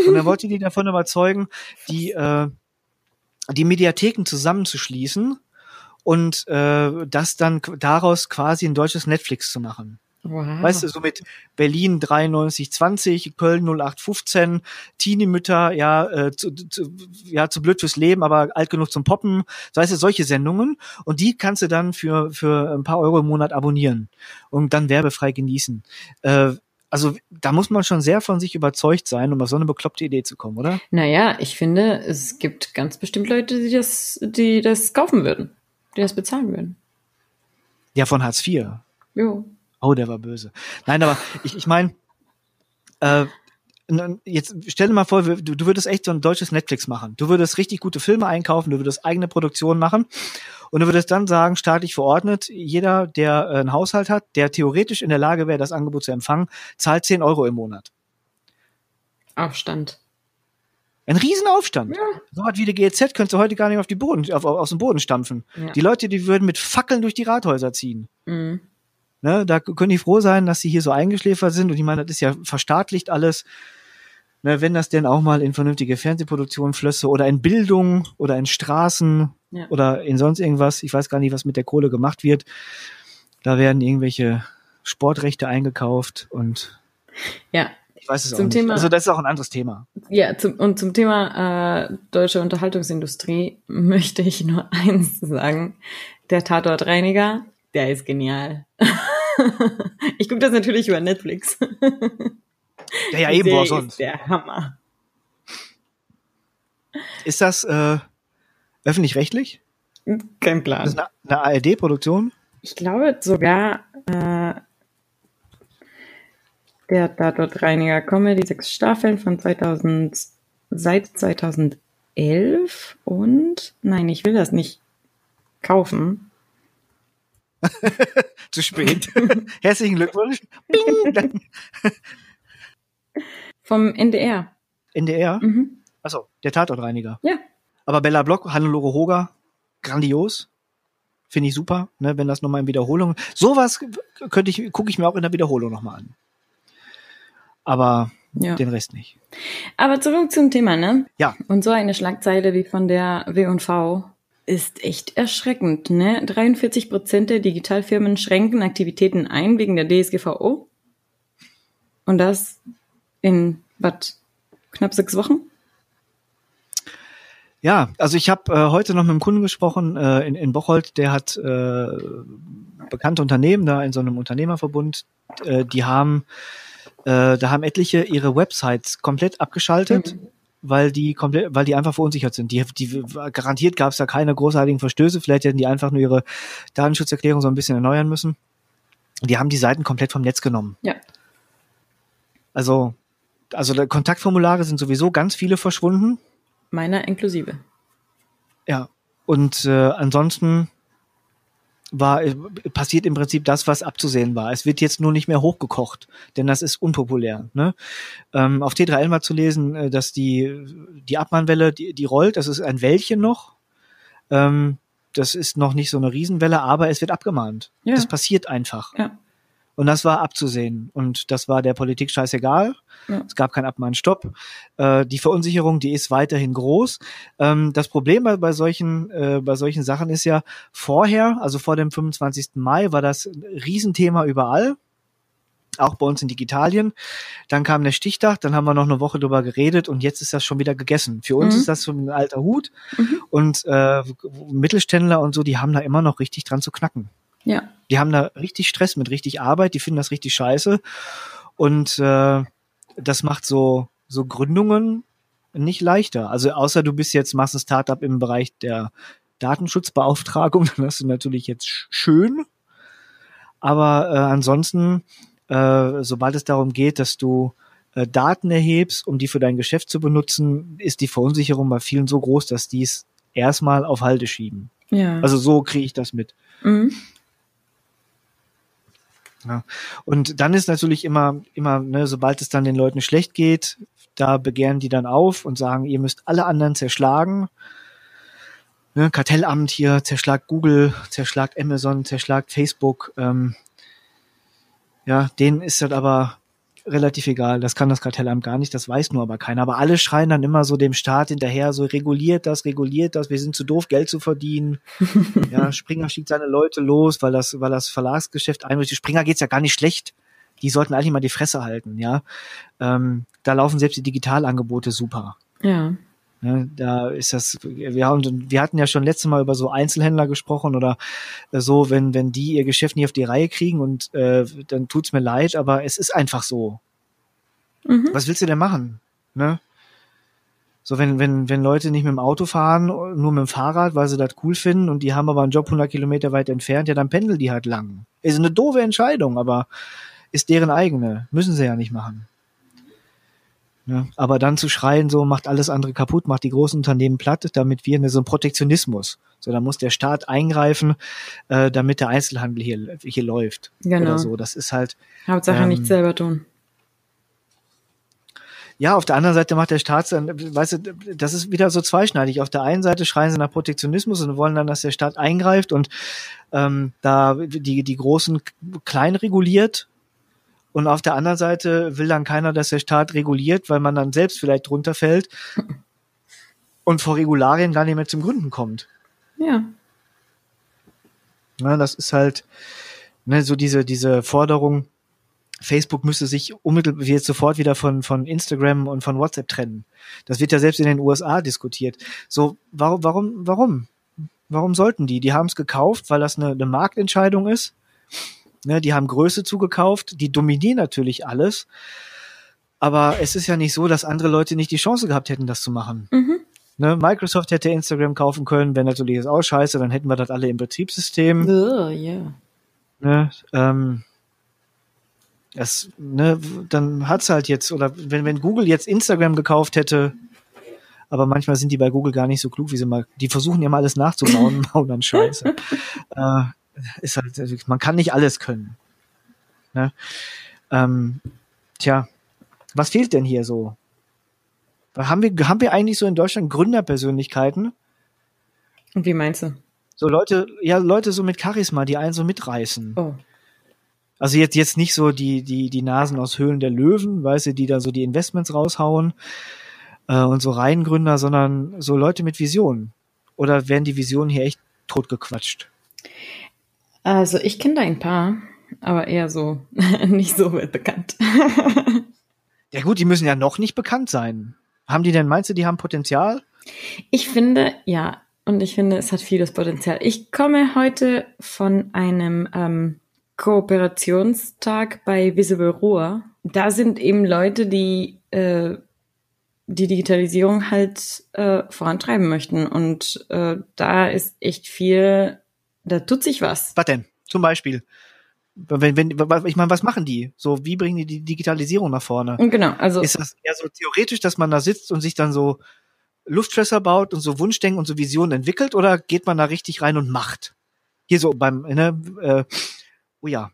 Und dann wollte die davon überzeugen, die, äh, die Mediatheken zusammenzuschließen und äh, das dann daraus quasi ein deutsches Netflix zu machen. Wow. Weißt du, so mit Berlin 9320, Köln 0815, Teenie-Mütter, ja, äh, zu, zu, ja, zu blöd fürs Leben, aber alt genug zum Poppen. So heißt es, solche Sendungen. Und die kannst du dann für, für ein paar Euro im Monat abonnieren und dann werbefrei genießen. Äh, also da muss man schon sehr von sich überzeugt sein, um auf so eine bekloppte Idee zu kommen, oder? Naja, ich finde, es gibt ganz bestimmt Leute, die das, die das kaufen würden die das bezahlen würden. Ja, von Hartz IV. Jo. Oh, der war böse. Nein, aber ich, ich meine, äh, jetzt stell dir mal vor, du, du würdest echt so ein deutsches Netflix machen. Du würdest richtig gute Filme einkaufen, du würdest eigene Produktion machen und du würdest dann sagen, staatlich verordnet, jeder, der äh, einen Haushalt hat, der theoretisch in der Lage wäre, das Angebot zu empfangen, zahlt 10 Euro im Monat. Aufstand. Ein Riesenaufstand. Ja. So was wie die GEZ könntest du heute gar nicht auf die Boden, auf, aus dem Boden stampfen. Ja. Die Leute, die würden mit Fackeln durch die Rathäuser ziehen. Mhm. Ne, da können die froh sein, dass sie hier so eingeschläfert sind. Und ich meine, das ist ja verstaatlicht alles. Ne, wenn das denn auch mal in vernünftige Fernsehproduktion flösse oder in Bildung oder in Straßen ja. oder in sonst irgendwas. Ich weiß gar nicht, was mit der Kohle gemacht wird. Da werden irgendwelche Sportrechte eingekauft und ja, ich weiß es zum auch nicht. Thema, also das ist auch ein anderes Thema. Ja, zum, und zum Thema äh, deutsche Unterhaltungsindustrie *laughs* möchte ich nur eins sagen. Der Tatortreiniger, der ist genial. *laughs* ich gucke das natürlich über Netflix. *laughs* Ja, ja, eben, wo sonst. Der Hammer. Ist das äh, öffentlich-rechtlich? Kein Plan. Ist eine, eine ARD-Produktion? Ich glaube sogar äh, der Tatortreiniger Comedy, sechs Staffeln von 2000, seit 2011 und nein, ich will das nicht kaufen. *laughs* Zu spät. *laughs* Herzlichen Glückwunsch. *laughs* Vom NDR. NDR? Mhm. Achso, der Tatortreiniger. Ja. Aber Bella Block, Hannelore Hoger, grandios. Finde ich super, ne, wenn das nochmal in Wiederholung. Sowas könnte ich, gucke ich mir auch in der Wiederholung nochmal an aber ja. den Rest nicht. Aber zurück zum Thema, ne? Ja. Und so eine Schlagzeile wie von der W&V ist echt erschreckend, ne? 43 Prozent der Digitalfirmen schränken Aktivitäten ein wegen der DSGVO. Und das in, was, knapp sechs Wochen? Ja, also ich habe äh, heute noch mit einem Kunden gesprochen äh, in, in Bocholt, der hat äh, bekannte Unternehmen da in so einem Unternehmerverbund, äh, die haben äh, da haben etliche ihre Websites komplett abgeschaltet. Mhm. weil die komplett, weil die einfach verunsichert sind. Die, die garantiert gab es da keine großartigen Verstöße. Vielleicht hätten die einfach nur ihre Datenschutzerklärung so ein bisschen erneuern müssen. Die haben die Seiten komplett vom Netz genommen. Ja. Also, also Kontaktformulare sind sowieso ganz viele verschwunden. Meiner inklusive. Ja. Und äh, ansonsten war äh, passiert im Prinzip das, was abzusehen war. Es wird jetzt nur nicht mehr hochgekocht, denn das ist unpopulär. Ne? Ähm, auf T3N war zu lesen, äh, dass die die Abmahnwelle, die, die rollt, das ist ein Wellchen noch. Ähm, das ist noch nicht so eine Riesenwelle, aber es wird abgemahnt. Ja. Das passiert einfach. Ja. Und das war abzusehen. Und das war der Politik scheißegal. Ja. Es gab keinen Abmahnstopp. Äh, die Verunsicherung, die ist weiterhin groß. Ähm, das Problem bei, bei solchen, äh, bei solchen Sachen ist ja vorher, also vor dem 25. Mai, war das ein Riesenthema überall. Auch bei uns in Digitalien. Dann kam der Stichtag, dann haben wir noch eine Woche drüber geredet und jetzt ist das schon wieder gegessen. Für uns mhm. ist das so ein alter Hut mhm. und äh, Mittelständler und so, die haben da immer noch richtig dran zu knacken. Ja. Die haben da richtig Stress mit, richtig Arbeit, die finden das richtig scheiße. Und äh, das macht so, so Gründungen nicht leichter. Also außer du bist jetzt, machst ein Startup im Bereich der Datenschutzbeauftragung, *laughs* dann hast du natürlich jetzt schön. Aber äh, ansonsten, äh, sobald es darum geht, dass du äh, Daten erhebst, um die für dein Geschäft zu benutzen, ist die Verunsicherung bei vielen so groß, dass die es erstmal auf Halde schieben. Ja. Also so kriege ich das mit. Mhm. Ja. Und dann ist natürlich immer, immer, ne, sobald es dann den Leuten schlecht geht, da begehren die dann auf und sagen, ihr müsst alle anderen zerschlagen. Ne, Kartellamt hier, zerschlagt Google, zerschlagt Amazon, zerschlagt Facebook. Ähm, ja, denen ist das aber relativ egal. Das kann das Kartellamt gar nicht, das weiß nur aber keiner. Aber alle schreien dann immer so dem Staat hinterher, so reguliert das, reguliert das, wir sind zu doof, Geld zu verdienen. *laughs* ja, Springer schickt seine Leute los, weil das, weil das Verlagsgeschäft einrichtet. Springer geht's ja gar nicht schlecht. Die sollten eigentlich mal die Fresse halten, ja. Ähm, da laufen selbst die Digitalangebote super. Ja. Ne, da ist das, wir haben, wir hatten ja schon letztes Mal über so Einzelhändler gesprochen oder äh, so, wenn, wenn die ihr Geschäft nicht auf die Reihe kriegen und äh, dann tut's mir leid, aber es ist einfach so. Mhm. Was willst du denn machen? Ne? So, wenn, wenn, wenn Leute nicht mit dem Auto fahren, nur mit dem Fahrrad, weil sie das cool finden und die haben aber einen Job 100 Kilometer weit entfernt, ja, dann pendeln die halt lang. Ist eine doofe Entscheidung, aber ist deren eigene. Müssen sie ja nicht machen. Ja, aber dann zu schreien, so macht alles andere kaputt, macht die großen Unternehmen platt, damit wir ne, so ein Protektionismus. So, da muss der Staat eingreifen, äh, damit der Einzelhandel hier, hier läuft. Genau. Oder so. Das ist halt. Hauptsache ähm, nichts selber tun. Ja, auf der anderen Seite macht der Staat, weißt du, das ist wieder so zweischneidig. Auf der einen Seite schreien sie nach Protektionismus und wollen dann, dass der Staat eingreift und ähm, da die, die Großen klein reguliert und auf der anderen Seite will dann keiner, dass der Staat reguliert, weil man dann selbst vielleicht drunter fällt *laughs* und vor Regularien gar nicht mehr zum Gründen kommt. Ja. Na, das ist halt ne, so diese, diese Forderung, Facebook müsste sich unmittelbar jetzt sofort wieder von, von Instagram und von WhatsApp trennen. Das wird ja selbst in den USA diskutiert. So, warum, warum, warum? Warum sollten die? Die haben es gekauft, weil das eine, eine Marktentscheidung ist. Ne, die haben Größe zugekauft, die dominieren natürlich alles. Aber es ist ja nicht so, dass andere Leute nicht die Chance gehabt hätten, das zu machen. Mhm. Ne, Microsoft hätte Instagram kaufen können, wenn natürlich ist auch scheiße, dann hätten wir das alle im Betriebssystem. Oh, yeah. ne, ähm, das, ne, dann hat's halt jetzt, oder wenn, wenn Google jetzt Instagram gekauft hätte, aber manchmal sind die bei Google gar nicht so klug, wie sie mal, die versuchen ja mal alles nachzubauen, *laughs* bauen dann Scheiße. äh, ist halt, man kann nicht alles können. Ne? Ähm, tja, was fehlt denn hier so? Haben wir, haben wir eigentlich so in Deutschland Gründerpersönlichkeiten? Und wie meinst du? So Leute, ja, Leute so mit Charisma, die einen so mitreißen. Oh. Also jetzt, jetzt nicht so die, die, die Nasen aus Höhlen der Löwen, weißt du, die da so die Investments raushauen äh, und so Reihengründer, sondern so Leute mit Visionen. Oder werden die Visionen hier echt totgequatscht? Also ich kenne da ein paar, aber eher so *laughs* nicht so bekannt. *laughs* ja gut, die müssen ja noch nicht bekannt sein. Haben die denn, meinst du, die haben Potenzial? Ich finde, ja. Und ich finde, es hat vieles Potenzial. Ich komme heute von einem ähm, Kooperationstag bei Visible Ruhr. Da sind eben Leute, die äh, die Digitalisierung halt äh, vorantreiben möchten. Und äh, da ist echt viel, da tut sich was. Was denn? Zum Beispiel. Wenn, wenn, ich meine, was machen die? So, wie bringen die die Digitalisierung nach vorne? Genau, also. Ist das eher so theoretisch, dass man da sitzt und sich dann so Luftschlösser baut und so Wunschdenken und so Visionen entwickelt oder geht man da richtig rein und macht? Hier so beim, ne, äh, oh ja,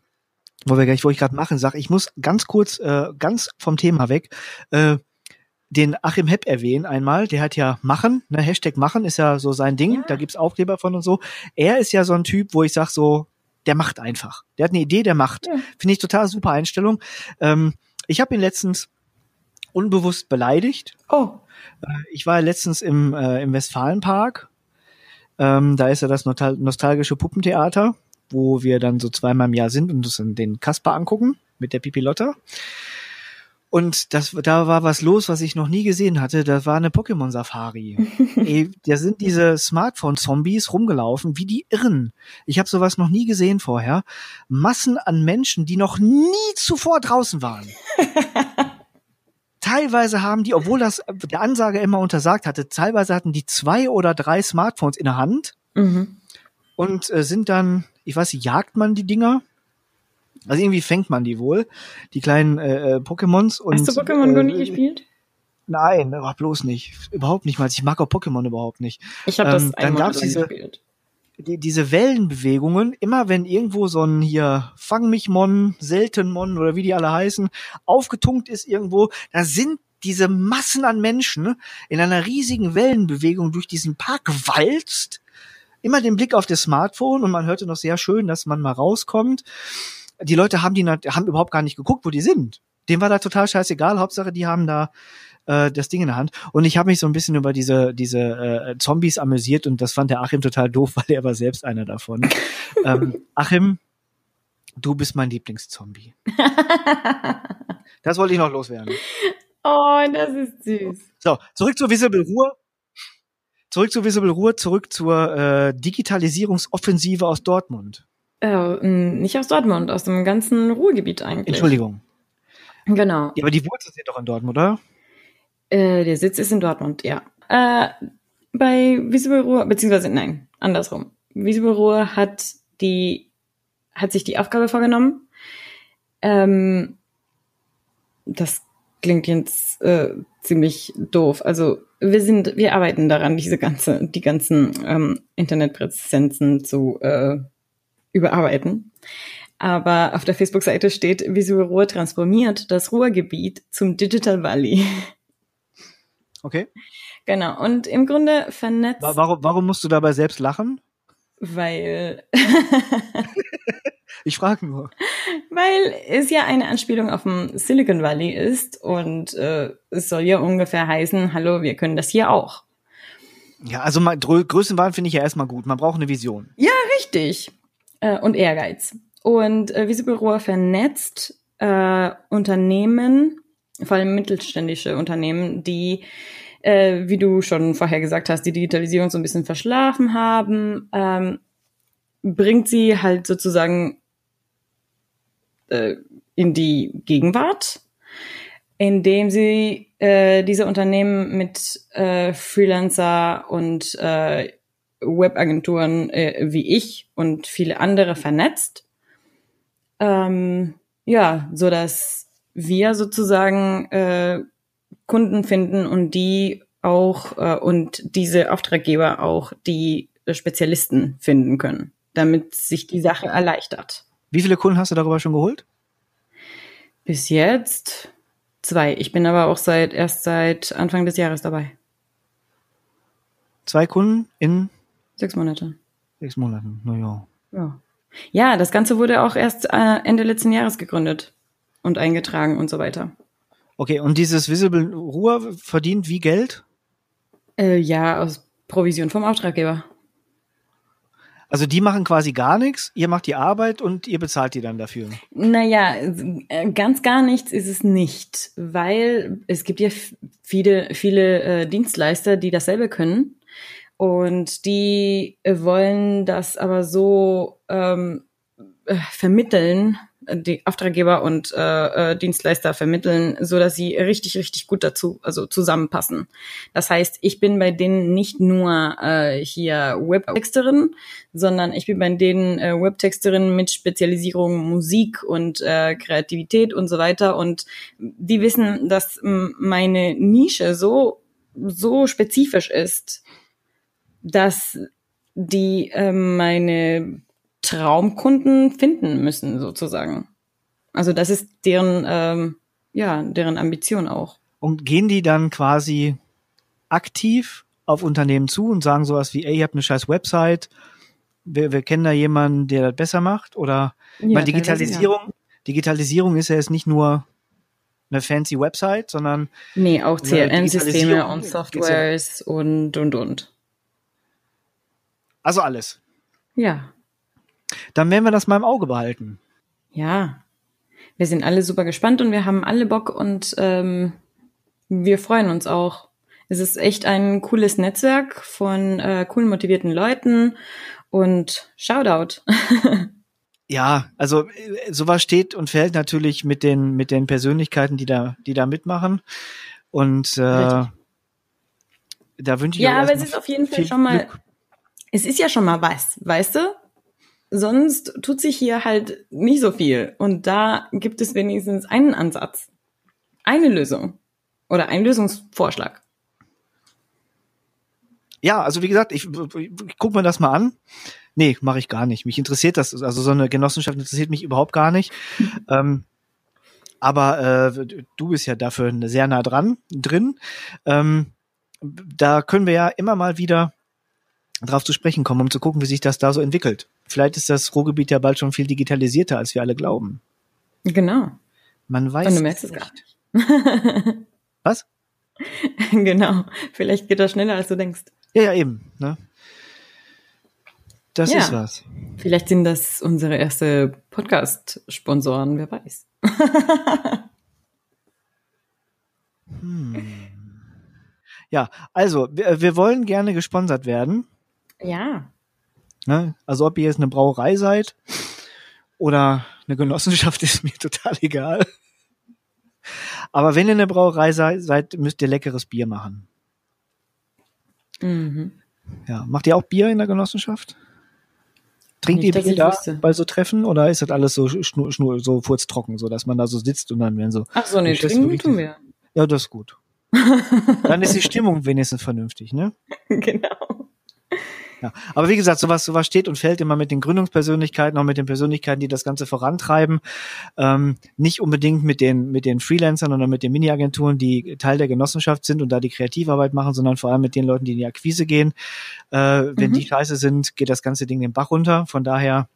wo wir gleich, wo ich gerade machen, sag, ich muss ganz kurz, äh, ganz vom Thema weg, äh, den Achim Hepp erwähnen einmal, der hat ja Machen, ne, Hashtag Machen ist ja so sein Ding, ja. da gibt's Aufkleber von und so. Er ist ja so ein Typ, wo ich sag so, der macht einfach. Der hat eine Idee, der macht. Ja. Finde ich total super Einstellung. Ähm, ich habe ihn letztens unbewusst beleidigt. Oh. Äh, ich war letztens im, äh, im Westfalenpark. Ähm, da ist ja das nostalgische Puppentheater, wo wir dann so zweimal im Jahr sind und uns den Kasper angucken mit der Pipilotta. Und das, da war was los, was ich noch nie gesehen hatte. Da war eine Pokémon-Safari. *laughs* Ey, da sind diese Smartphone-Zombies rumgelaufen, wie die Irren. Ich habe sowas noch nie gesehen vorher. Massen an Menschen, die noch nie zuvor draußen waren. *laughs* teilweise haben die, obwohl das der Ansage immer untersagt hatte, teilweise hatten die zwei oder drei Smartphones in der Hand mhm. und äh, sind dann, ich weiß nicht, jagt man die Dinger? Also irgendwie fängt man die wohl, die kleinen äh, äh Pokémons. Und, Hast du Pokémon Go äh, nie gespielt? Nein, bloß nicht. Überhaupt nicht mal. Ich mag auch Pokémon überhaupt nicht. Ich habe das ähm, dann gab's diese, gespielt. Die, diese Wellenbewegungen, immer wenn irgendwo so ein hier Fang mich Mon, Seltenmon oder wie die alle heißen, aufgetunkt ist irgendwo, da sind diese Massen an Menschen in einer riesigen Wellenbewegung durch diesen Park gewalzt. Immer den Blick auf das Smartphone und man hörte noch sehr schön, dass man mal rauskommt die Leute haben die haben überhaupt gar nicht geguckt, wo die sind. Dem war da total scheißegal. Hauptsache, die haben da äh, das Ding in der Hand. Und ich habe mich so ein bisschen über diese diese äh, Zombies amüsiert und das fand der Achim total doof, *laughs* weil er war selbst einer davon. ähm, Achim, du bist mein Lieblingszombie. das wollte ich noch loswerden. Oh, das ist süß. So, zurück zur Visible Ruhr. Zurück zur Visible Ruhr, zurück zur äh, Digitalisierungsoffensive aus Dortmund. Äh, nicht aus Dortmund, aus dem ganzen Ruhrgebiet eigentlich. Entschuldigung. Genau. Ja, aber die Wurzeln sind doch in Dortmund, oder? Äh, der Sitz ist in Dortmund, ja. Äh, bei Visible Ruhr, beziehungsweise nein, andersrum. Visible Ruhr hat die, hat sich die Aufgabe vorgenommen. Ähm, das klingt jetzt äh, ziemlich doof. Also wir sind, wir arbeiten daran, diese ganze, die ganzen ähm, Internetpräsenzen zu äh, überarbeiten. Aber auf der Facebook-Seite steht, Visual Ruhr transformiert das Ruhrgebiet zum Digital Valley. Okay. Genau. Und im Grunde vernetzt. Warum, warum musst du dabei selbst lachen? Weil. *laughs* ich frage nur. Weil es ja eine Anspielung auf dem Silicon Valley ist und äh, es soll ja ungefähr heißen, hallo, wir können das hier auch. Ja, also mal, Größenwahn finde ich ja erstmal gut. Man braucht eine Vision. Ja, richtig äh, und Ehrgeiz. Und äh, Visibüro vernetzt äh, Unternehmen, vor allem mittelständische Unternehmen, die, äh, wie du schon vorher gesagt hast, die Digitalisierung so ein bisschen verschlafen haben, ähm, bringt sie halt sozusagen äh, in die Gegenwart, indem sie äh, diese Unternehmen mit äh, Freelancer und äh, Webagenturen äh, wie ich und viele andere vernetzt. Ähm, ja, so dass wir sozusagen äh, Kunden finden und die auch äh, und diese Auftraggeber auch die Spezialisten finden können, damit sich die Sache erleichtert. Wie viele Kunden hast du darüber schon geholt? Bis jetzt zwei. Ich bin aber auch seit erst seit Anfang des Jahres dabei. Zwei Kunden in Sechs Monate. Sechs Monate, naja. Ja. Ja, das Ganze wurde auch erst äh, Ende letzten Jahres gegründet und eingetragen und so weiter. Okay, und dieses Visible Ruhr verdient wie Geld? Äh, ja, aus Provision vom Auftraggeber. Also die machen quasi gar nichts, ihr macht die Arbeit und ihr bezahlt die dann dafür. Naja, äh, ganz gar nichts ist es nicht, weil es gibt ja viele, viele äh, Dienstleister, die dasselbe können. Und die wollen das aber so ähm, äh, vermitteln, die Auftraggeber und äh, äh, Dienstleister vermitteln, so dass sie richtig, richtig gut dazu, also zusammenpassen. Das heißt, ich bin bei denen nicht nur äh, hier Webtexterin, sondern ich bin bei denen äh, Webtexterin mit Spezialisierung Musik und äh, Kreativität und so weiter. Und die wissen, dass meine Nische so so spezifisch ist, dass die äh, meine Traumkunden finden müssen, sozusagen. Also das ist deren, ähm, ja, deren Ambition auch. Und gehen die dann quasi aktiv auf Unternehmen zu und sagen sowas wie, ey, ihr habt eine scheiß Website, wir, wir kennen da jemanden, der das besser macht? Oder ja, meine, Digitalisierung, ja. Digitalisierung ist ja jetzt nicht nur eine fancy Website, sondern nee, auch CRM-Systeme und Softwares und und und. Also alles. Ja. Dann werden wir das mal im Auge behalten. Ja. Wir sind alle super gespannt und wir haben alle Bock und ähm, wir freuen uns auch. Es ist echt ein cooles Netzwerk von äh, coolen, motivierten Leuten und Shoutout. *laughs* ja, also äh, sowas steht und fällt natürlich mit den mit den Persönlichkeiten, die da die da mitmachen und äh, da wünsche ich ja, aber es ist auf jeden Fall schon mal Glück. Es ist ja schon mal was, weißt du? sonst tut sich hier halt nicht so viel. Und da gibt es wenigstens einen Ansatz. Eine Lösung. Oder einen Lösungsvorschlag. Ja, also wie gesagt, ich, ich guck mir das mal an. Nee, mache ich gar nicht. Mich interessiert das, also so eine Genossenschaft interessiert mich überhaupt gar nicht. *laughs* ähm, aber äh, du bist ja dafür sehr nah dran, drin. Ähm, da können wir ja immer mal wieder drauf zu sprechen kommen, um zu gucken, wie sich das da so entwickelt. Vielleicht ist das Ruhrgebiet ja bald schon viel digitalisierter, als wir alle glauben. Genau. Man weiß Und du merkst es gar nicht. *laughs* Was? genau. Vielleicht geht das schneller, als du denkst. Ja, ja, eben. Ne? Das ja. ist was. Vielleicht sind das unsere erste Podcast-Sponsoren, wer weiß. *laughs* hm. Ja, also, wir, wir wollen gerne gesponsert werden. Ja. Ne? Also ob ihr jetzt eine Brauerei seid oder eine Genossenschaft, *laughs* ist mir total egal. Aber wenn ihr eine Brauerei seid, müsst ihr leckeres Bier machen. Mhm. Ja, macht ihr auch Bier in der Genossenschaft? Trinkt ihr Bier da wüsste. bei so Treffen oder ist das alles so schnur, schnur, so furztrocken, so dass man da so sitzt und dann werden so. Ach so, nee, trinken tun wir. Ja, das ist gut. *laughs* dann ist die Stimmung wenigstens vernünftig, ne? Genau. Ja, aber wie gesagt, sowas, sowas steht und fällt immer mit den Gründungspersönlichkeiten, auch mit den Persönlichkeiten, die das Ganze vorantreiben. Ähm, nicht unbedingt mit den, mit den Freelancern oder mit den Mini-Agenturen, die Teil der Genossenschaft sind und da die Kreativarbeit machen, sondern vor allem mit den Leuten, die in die Akquise gehen. Äh, wenn mhm. die scheiße sind, geht das ganze Ding den Bach runter. Von daher,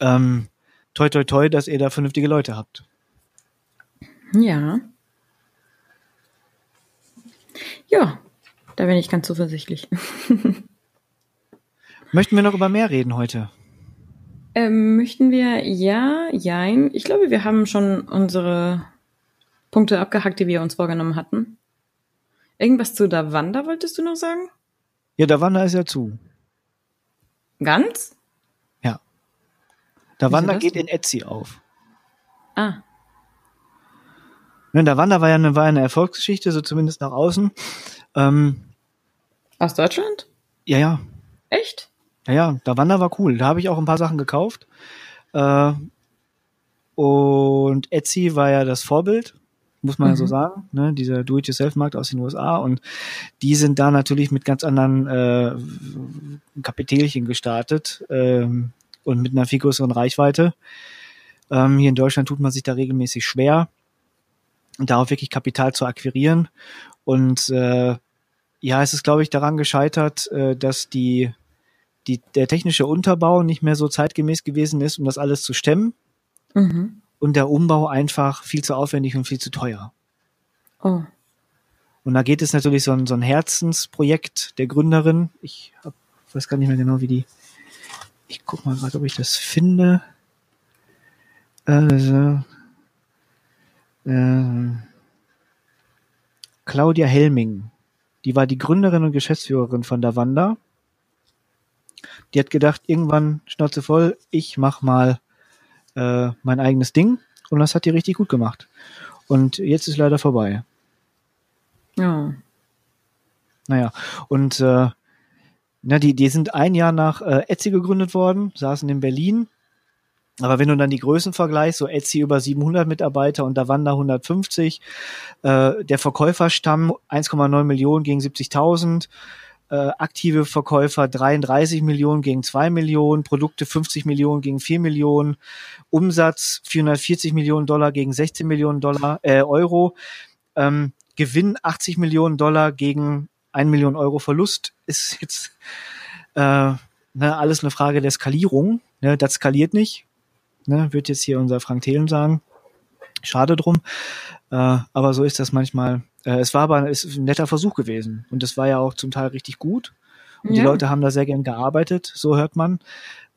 ähm, toi, toi, toi, dass ihr da vernünftige Leute habt. Ja. Ja, da bin ich ganz zuversichtlich. *laughs* Möchten wir noch über mehr reden heute? Ähm, möchten wir ja, jein. Ich glaube, wir haben schon unsere Punkte abgehackt, die wir uns vorgenommen hatten. Irgendwas zu Davanda wolltest du noch sagen? Ja, Davanda ist ja zu. Ganz? Ja. Davanda geht in Etsy auf. Ah. Ne, Davanda war ja eine, war eine Erfolgsgeschichte, so zumindest nach außen. Ähm, Aus Deutschland? Ja, ja. Echt? Ja, ja, da Wander war cool. Da habe ich auch ein paar Sachen gekauft. Äh, und Etsy war ja das Vorbild, muss man mhm. ja so mhm. sagen, ne? dieser Do-it-yourself-Markt aus den USA. Und die sind da natürlich mit ganz anderen äh, Kapitelchen gestartet ähm, und mit einer viel größeren Reichweite. Ähm, hier in Deutschland tut man sich da regelmäßig schwer, darauf wirklich Kapital zu akquirieren. Und äh, ja, es ist, glaube ich, daran gescheitert, äh, dass die die, der technische Unterbau nicht mehr so zeitgemäß gewesen ist, um das alles zu stemmen. Mhm. Und der Umbau einfach viel zu aufwendig und viel zu teuer. Oh. Und da geht es natürlich so ein, so ein Herzensprojekt der Gründerin. Ich hab, weiß gar nicht mehr genau, wie die. Ich guck mal gerade, ob ich das finde. Also, äh, Claudia Helming. Die war die Gründerin und Geschäftsführerin von Davanda. Die hat gedacht, irgendwann Schnauze voll, ich mach mal äh, mein eigenes Ding und das hat die richtig gut gemacht. Und jetzt ist leider vorbei. Ja. Naja, und äh, na, die, die sind ein Jahr nach äh, Etsy gegründet worden, saßen in Berlin. Aber wenn du dann die Größen vergleichst, so Etsy über 700 Mitarbeiter und Davanda 150, äh, der Verkäuferstamm 1,9 Millionen gegen 70.000, äh, aktive Verkäufer 33 Millionen gegen 2 Millionen, Produkte 50 Millionen gegen 4 Millionen, Umsatz 440 Millionen Dollar gegen 16 Millionen Dollar, äh, Euro, ähm, Gewinn 80 Millionen Dollar gegen 1 Million Euro Verlust ist jetzt äh, ne, alles eine Frage der Skalierung. Ne, das skaliert nicht, ne, wird jetzt hier unser Frank Thelen sagen. Schade drum. Äh, aber so ist das manchmal. Äh, es war aber ist ein netter Versuch gewesen. Und es war ja auch zum Teil richtig gut. Und die Ja. Leute haben da sehr gern gearbeitet, so hört man.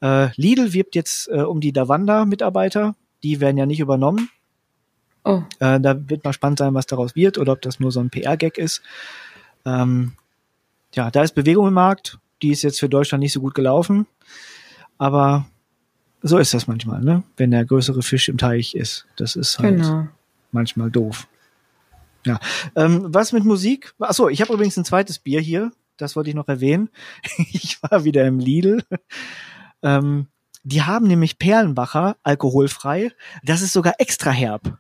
Äh, Lidl wirbt jetzt äh, um die Davanda-Mitarbeiter. Die werden ja nicht übernommen. Oh, Äh, da wird mal spannend sein, was daraus wird oder ob das nur so ein PR-Gag ist. Ähm, ja, da ist Bewegung im Markt. Die ist jetzt für Deutschland nicht so gut gelaufen. Aber so ist das manchmal, ne? Wenn der größere Fisch im Teich ist. Das ist halt genau. manchmal doof. Ja. Ähm, was mit Musik? Achso, ich habe übrigens ein zweites Bier hier. Das wollte ich noch erwähnen. *laughs* Ich war wieder im Lidl. Ähm, die haben nämlich Perlenbacher alkoholfrei. Das ist sogar extra herb.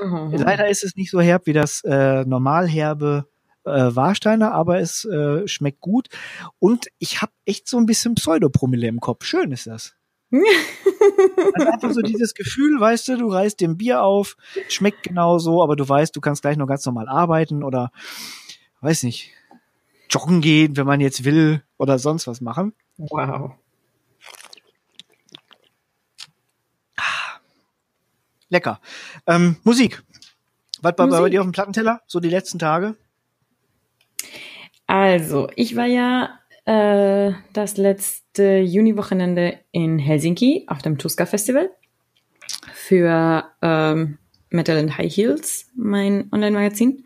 Mhm. Leider ist es nicht so herb wie das äh, normal herbe äh, Warsteiner, aber es äh, schmeckt gut. Und ich habe echt so ein bisschen Pseudopromille im Kopf. Schön ist das. Also einfach so dieses Gefühl, weißt du, du reißt dem Bier auf, schmeckt genauso, aber du weißt, du kannst gleich noch ganz normal arbeiten oder, weiß nicht, joggen gehen, wenn man jetzt will oder sonst was machen. Wow. Lecker. Ähm, Musik. Was war bei dir auf dem Plattenteller? So die letzten Tage? Also, ich war ja äh, das letzte Juni-Wochenende in Helsinki auf dem Tuska Festival für ähm, Metal and High Heels, mein Online-Magazin.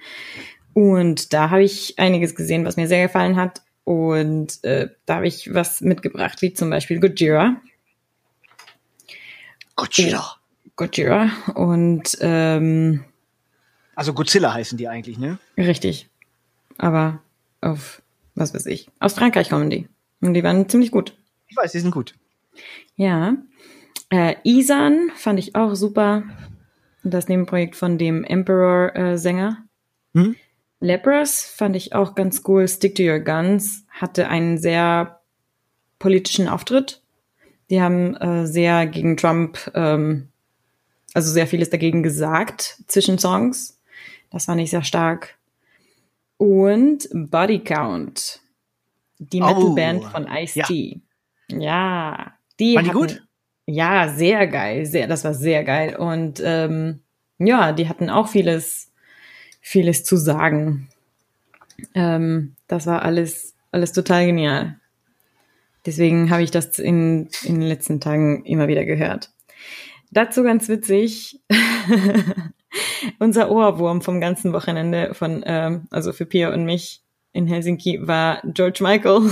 Und da habe ich einiges gesehen, was mir sehr gefallen hat. Und äh, da habe ich was mitgebracht, wie zum Beispiel Gojira. Godzilla. Gojira. Und ähm, Also Godzilla heißen die eigentlich, ne? richtig. Aber auf, was weiß ich, aus Frankreich kommen die. Und die waren ziemlich gut. Ich weiß, die sind gut. Ja. Äh, Isan fand ich auch super. Das Nebenprojekt von dem Emperor-Sänger. Hm? Lepros fand ich auch ganz cool. Stick to Your Guns hatte einen sehr politischen Auftritt. Die haben äh, sehr gegen Trump, ähm, also sehr vieles dagegen gesagt zwischen Songs. Das fand ich sehr stark. Und Body Count, die Oh, Metalband von Ice-T. Ja. Die Waren die hatten- gut? Ja, sehr geil, sehr, das war sehr geil. Und ähm, ja, die hatten auch vieles, vieles zu sagen. Ähm, das war alles, alles total genial. Deswegen habe ich das in, in den letzten Tagen immer wieder gehört. Dazu ganz witzig, *laughs* unser Ohrwurm vom ganzen Wochenende von, ähm, also für Pia und mich in Helsinki war George Michael.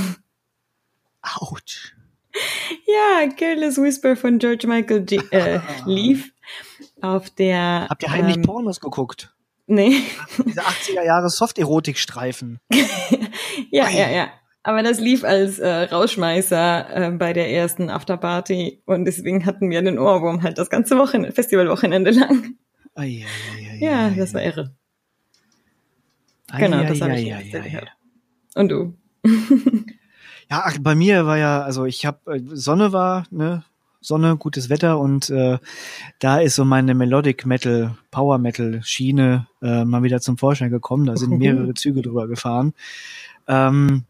Autsch. *laughs* Ja, Careless Whisper von George Michael G äh, *laughs* lief auf der. Habt ihr heimlich ähm, Pornos geguckt? Nee. Diese 80er Jahre Soft-Erotik-Streifen. *laughs* ja, Ui. ja, ja. Aber das lief als äh, Rausschmeißer äh, bei der ersten Afterparty und deswegen hatten wir den Ohrwurm halt das ganze Wochenende, Festivalwochenende lang. Ei, ei, ei, Ja, das war irre. Genau, das habe ich Zeit ei, gehört. Und du? Ja, ach, bei mir war ja, also ich habe äh, Sonne war, ne, Sonne, gutes Wetter und äh, da ist so meine Melodic Metal, Power Metal Schiene äh, mal wieder zum Vorschein gekommen. Da sind *laughs* mehrere Züge drüber gefahren. Ähm,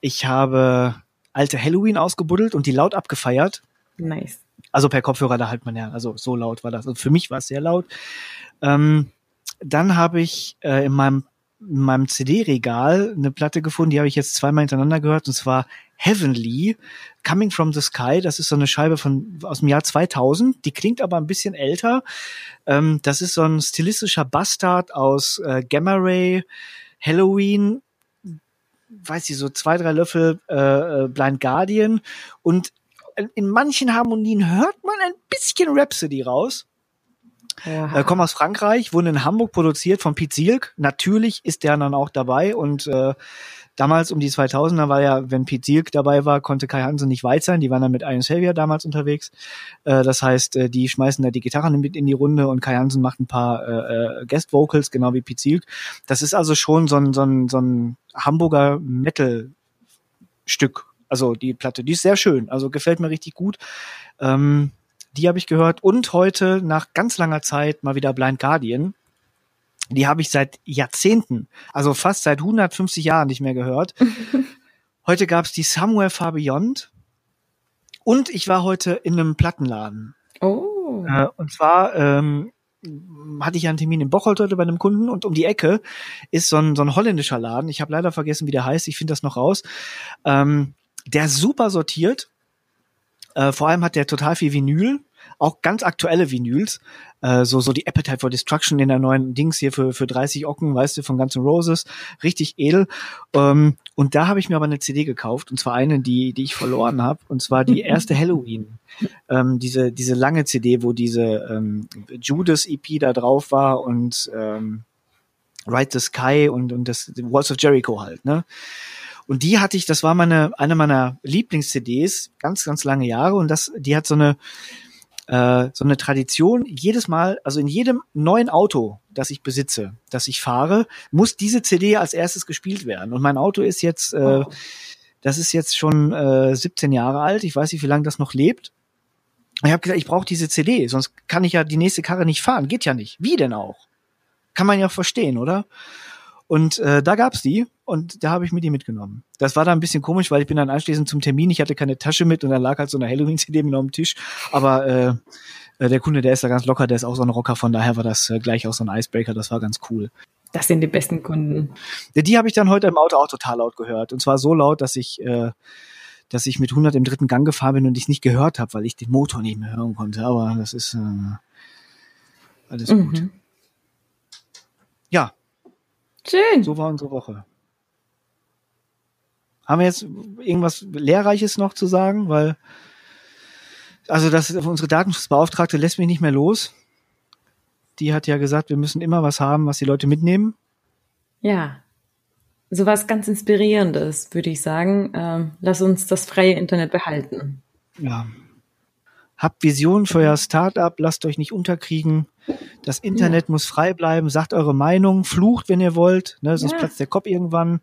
ich habe alte Halloween ausgebuddelt und die laut abgefeiert. Nice. Also per Kopfhörer, da halt man ja, also so laut war das. Also für mich war es sehr laut. Ähm, dann habe ich äh, in meinem in meinem CD-Regal eine Platte gefunden, die habe ich jetzt zweimal hintereinander gehört, und zwar Heavenly, Coming from the Sky. Das ist so eine Scheibe von aus dem Jahr 2000. Die klingt aber ein bisschen älter. Ähm, das ist so ein stilistischer Bastard aus äh, Gamma Ray, Halloween, weiß ich so zwei drei Löffel äh, äh, Blind Guardian und in manchen Harmonien hört man ein bisschen Rhapsody raus. Äh, kommen aus Frankreich, wurden in Hamburg produziert von Pete Sielk. Natürlich ist der dann auch dabei und äh, damals um die 2000er war ja, wenn Pete Sielk dabei war, konnte Kai Hansen nicht weit sein. Die waren dann mit Iron Savior damals unterwegs. Äh, das heißt, äh, die schmeißen da die Gitarren mit in die Runde und Kai Hansen macht ein paar äh, äh, Guest Vocals, genau wie Pete Sielk. Das ist also schon so ein, so ein, so ein Hamburger Metal Stück. Also die Platte, die ist sehr schön. Also gefällt mir richtig gut. Ähm, die habe ich gehört und heute nach ganz langer Zeit mal wieder Blind Guardian die habe ich seit Jahrzehnten, also fast seit 150 Jahren nicht mehr gehört. *laughs* heute gab's die Somewhere Far Beyond und ich war heute in einem Plattenladen. Oh. Äh, und zwar ähm, hatte ich ja einen Termin in Bocholt heute bei einem Kunden und um die Ecke ist so ein, so ein holländischer Laden. Ich habe leider vergessen, wie der heißt. Ich finde das noch raus. Ähm, der super sortiert. Äh, vor allem hat der total viel Vinyl auch ganz aktuelle Vinyls, äh, so so die Appetite for Destruction in der neuen Dings hier für für 30 Ocken, weißt du, von Guns N' Roses, richtig edel. Ähm, und da habe ich mir aber eine CD gekauft und zwar eine, die die ich verloren habe und zwar die *laughs* erste Halloween, ähm, diese diese lange CD, wo diese ähm, Judas EP da drauf war und ähm, Ride the Sky und und das Walls of Jericho halt, ne? Und die hatte ich, das war meine, eine meiner Lieblings-CDs, ganz, ganz lange Jahre. Und das, die hat so eine, äh, so eine Tradition, jedes Mal, also in jedem neuen Auto, das ich besitze, das ich fahre, muss diese CD als erstes gespielt werden. Und mein Auto ist jetzt, äh, das ist jetzt schon äh, 17 Jahre alt. Ich weiß nicht, wie lange das noch lebt. Ich habe gesagt, ich brauche diese CD, sonst kann ich ja die nächste Karre nicht fahren. Geht ja nicht. Wie denn auch? Kann man ja verstehen, oder? Und äh, da gab's die und da habe ich mir die mitgenommen. Das war da ein bisschen komisch, weil ich bin dann anschließend zum Termin, ich hatte keine Tasche mit und da lag halt so eine Halloween-CD mit auf dem Tisch. Aber äh, äh, der Kunde, der ist da ganz locker, der ist auch so ein Rocker, von daher war das äh, gleich auch so ein Icebreaker, das war ganz cool. Das sind die besten Kunden. Ja, die habe ich dann heute im Auto auch total laut gehört. Und zwar so laut, dass ich, äh, dass ich mit 100 im dritten Gang gefahren bin und ich nicht gehört habe, weil ich den Motor nicht mehr hören konnte. Aber das ist äh, alles mhm. gut. Ja, Schön. So war unsere Woche. Haben wir jetzt irgendwas Lehrreiches noch zu sagen? Weil, also das, unsere Datenschutzbeauftragte lässt mich nicht mehr los. Die hat ja gesagt, wir müssen immer was haben, was die Leute mitnehmen. Ja. Sowas ganz Inspirierendes, würde ich sagen. Ähm, lass uns das freie Internet behalten. Ja. Habt Visionen für euer Startup, lasst euch nicht unterkriegen. Das Internet ja. muss frei bleiben, sagt eure Meinung, flucht, wenn ihr wollt, ne, sonst ja. platzt der Kopf irgendwann.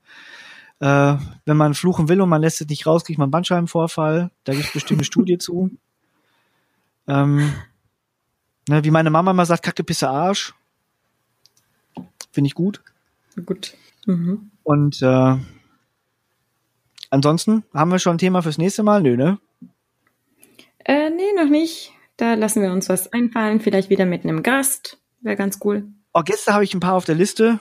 Äh, wenn man fluchen will und man lässt es nicht raus, kriegt man Bandscheibenvorfall. Da gibt es bestimmt eine Studie zu. Ähm, ne, wie meine Mama immer sagt, Kacke, Pisse, Arsch. Finde ich gut. Gut. Mhm. Und äh, ansonsten haben wir schon ein Thema fürs nächste Mal? Nö, ne? Äh, nee, noch nicht. Da lassen wir uns was einfallen. Vielleicht wieder mit einem Gast. Wäre ganz cool. Oh, Gäste habe ich ein paar auf der Liste.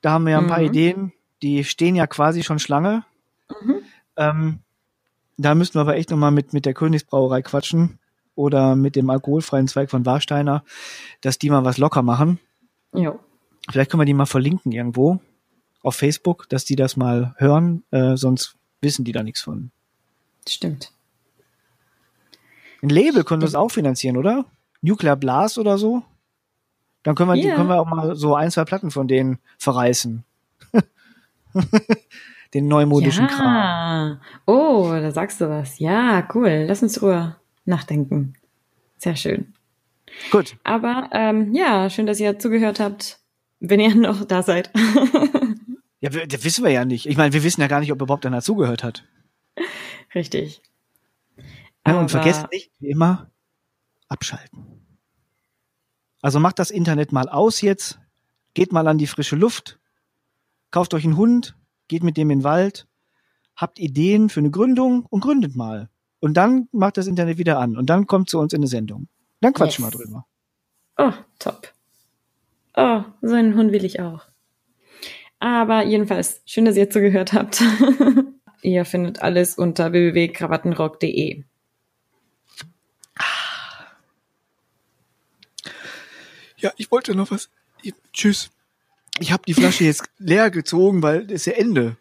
Da haben wir ja ein mhm. paar Ideen. Die stehen ja quasi schon Schlange. Mhm. Ähm, da müssten wir aber echt nochmal mit, mit der Königsbrauerei quatschen. Oder mit dem alkoholfreien Zweig von Warsteiner, dass die mal was locker machen. Jo. Vielleicht können wir die mal verlinken irgendwo auf Facebook, dass die das mal hören, äh, sonst wissen die da nichts von. Stimmt. Ein Label können wir es auch finanzieren, oder? Nuclear Blast oder so? Dann können wir, yeah. können wir auch mal so ein, zwei Platten von denen verreißen. *laughs* Den neumodischen ja. Kram. Oh, da sagst du was. Ja, cool. Lass uns drüber nachdenken. Sehr schön. Gut. Aber ähm, ja, schön, dass ihr zugehört habt, wenn ihr *laughs* noch da seid. ja, das wissen wir ja nicht. Ich meine, wir wissen ja gar nicht, ob überhaupt einer zugehört hat. Richtig. Ja, und vergesst nicht, wie immer, abschalten. Also macht das Internet mal aus jetzt, geht mal an die frische Luft, kauft euch einen Hund, geht mit dem in den Wald, habt Ideen für eine Gründung und gründet mal. Und dann macht das Internet wieder an und dann kommt zu uns in eine Sendung. Dann quatschen yes. wir drüber. Oh, top. Oh, so einen Hund will ich auch. Aber jedenfalls, schön, dass ihr zugehört habt. *laughs* ihr findet alles unter www.krawattenrock.de. Ja, ich wollte noch was. Tschüss. Ich habe die Flasche jetzt leer gezogen, weil es ist ja Ende.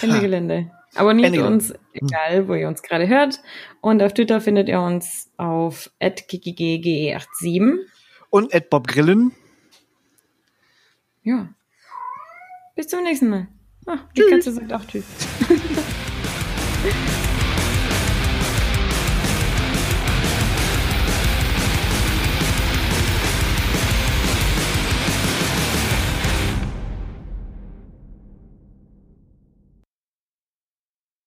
Ende Gelände. Abonniert Ende uns, egal wo ihr uns gerade hört. Und auf Twitter findet ihr uns auf @ggge87. Und Ed Bob Grillen. Ja. Bis zum nächsten Mal. Ah, die Katze sagt auch Tschüss. *laughs*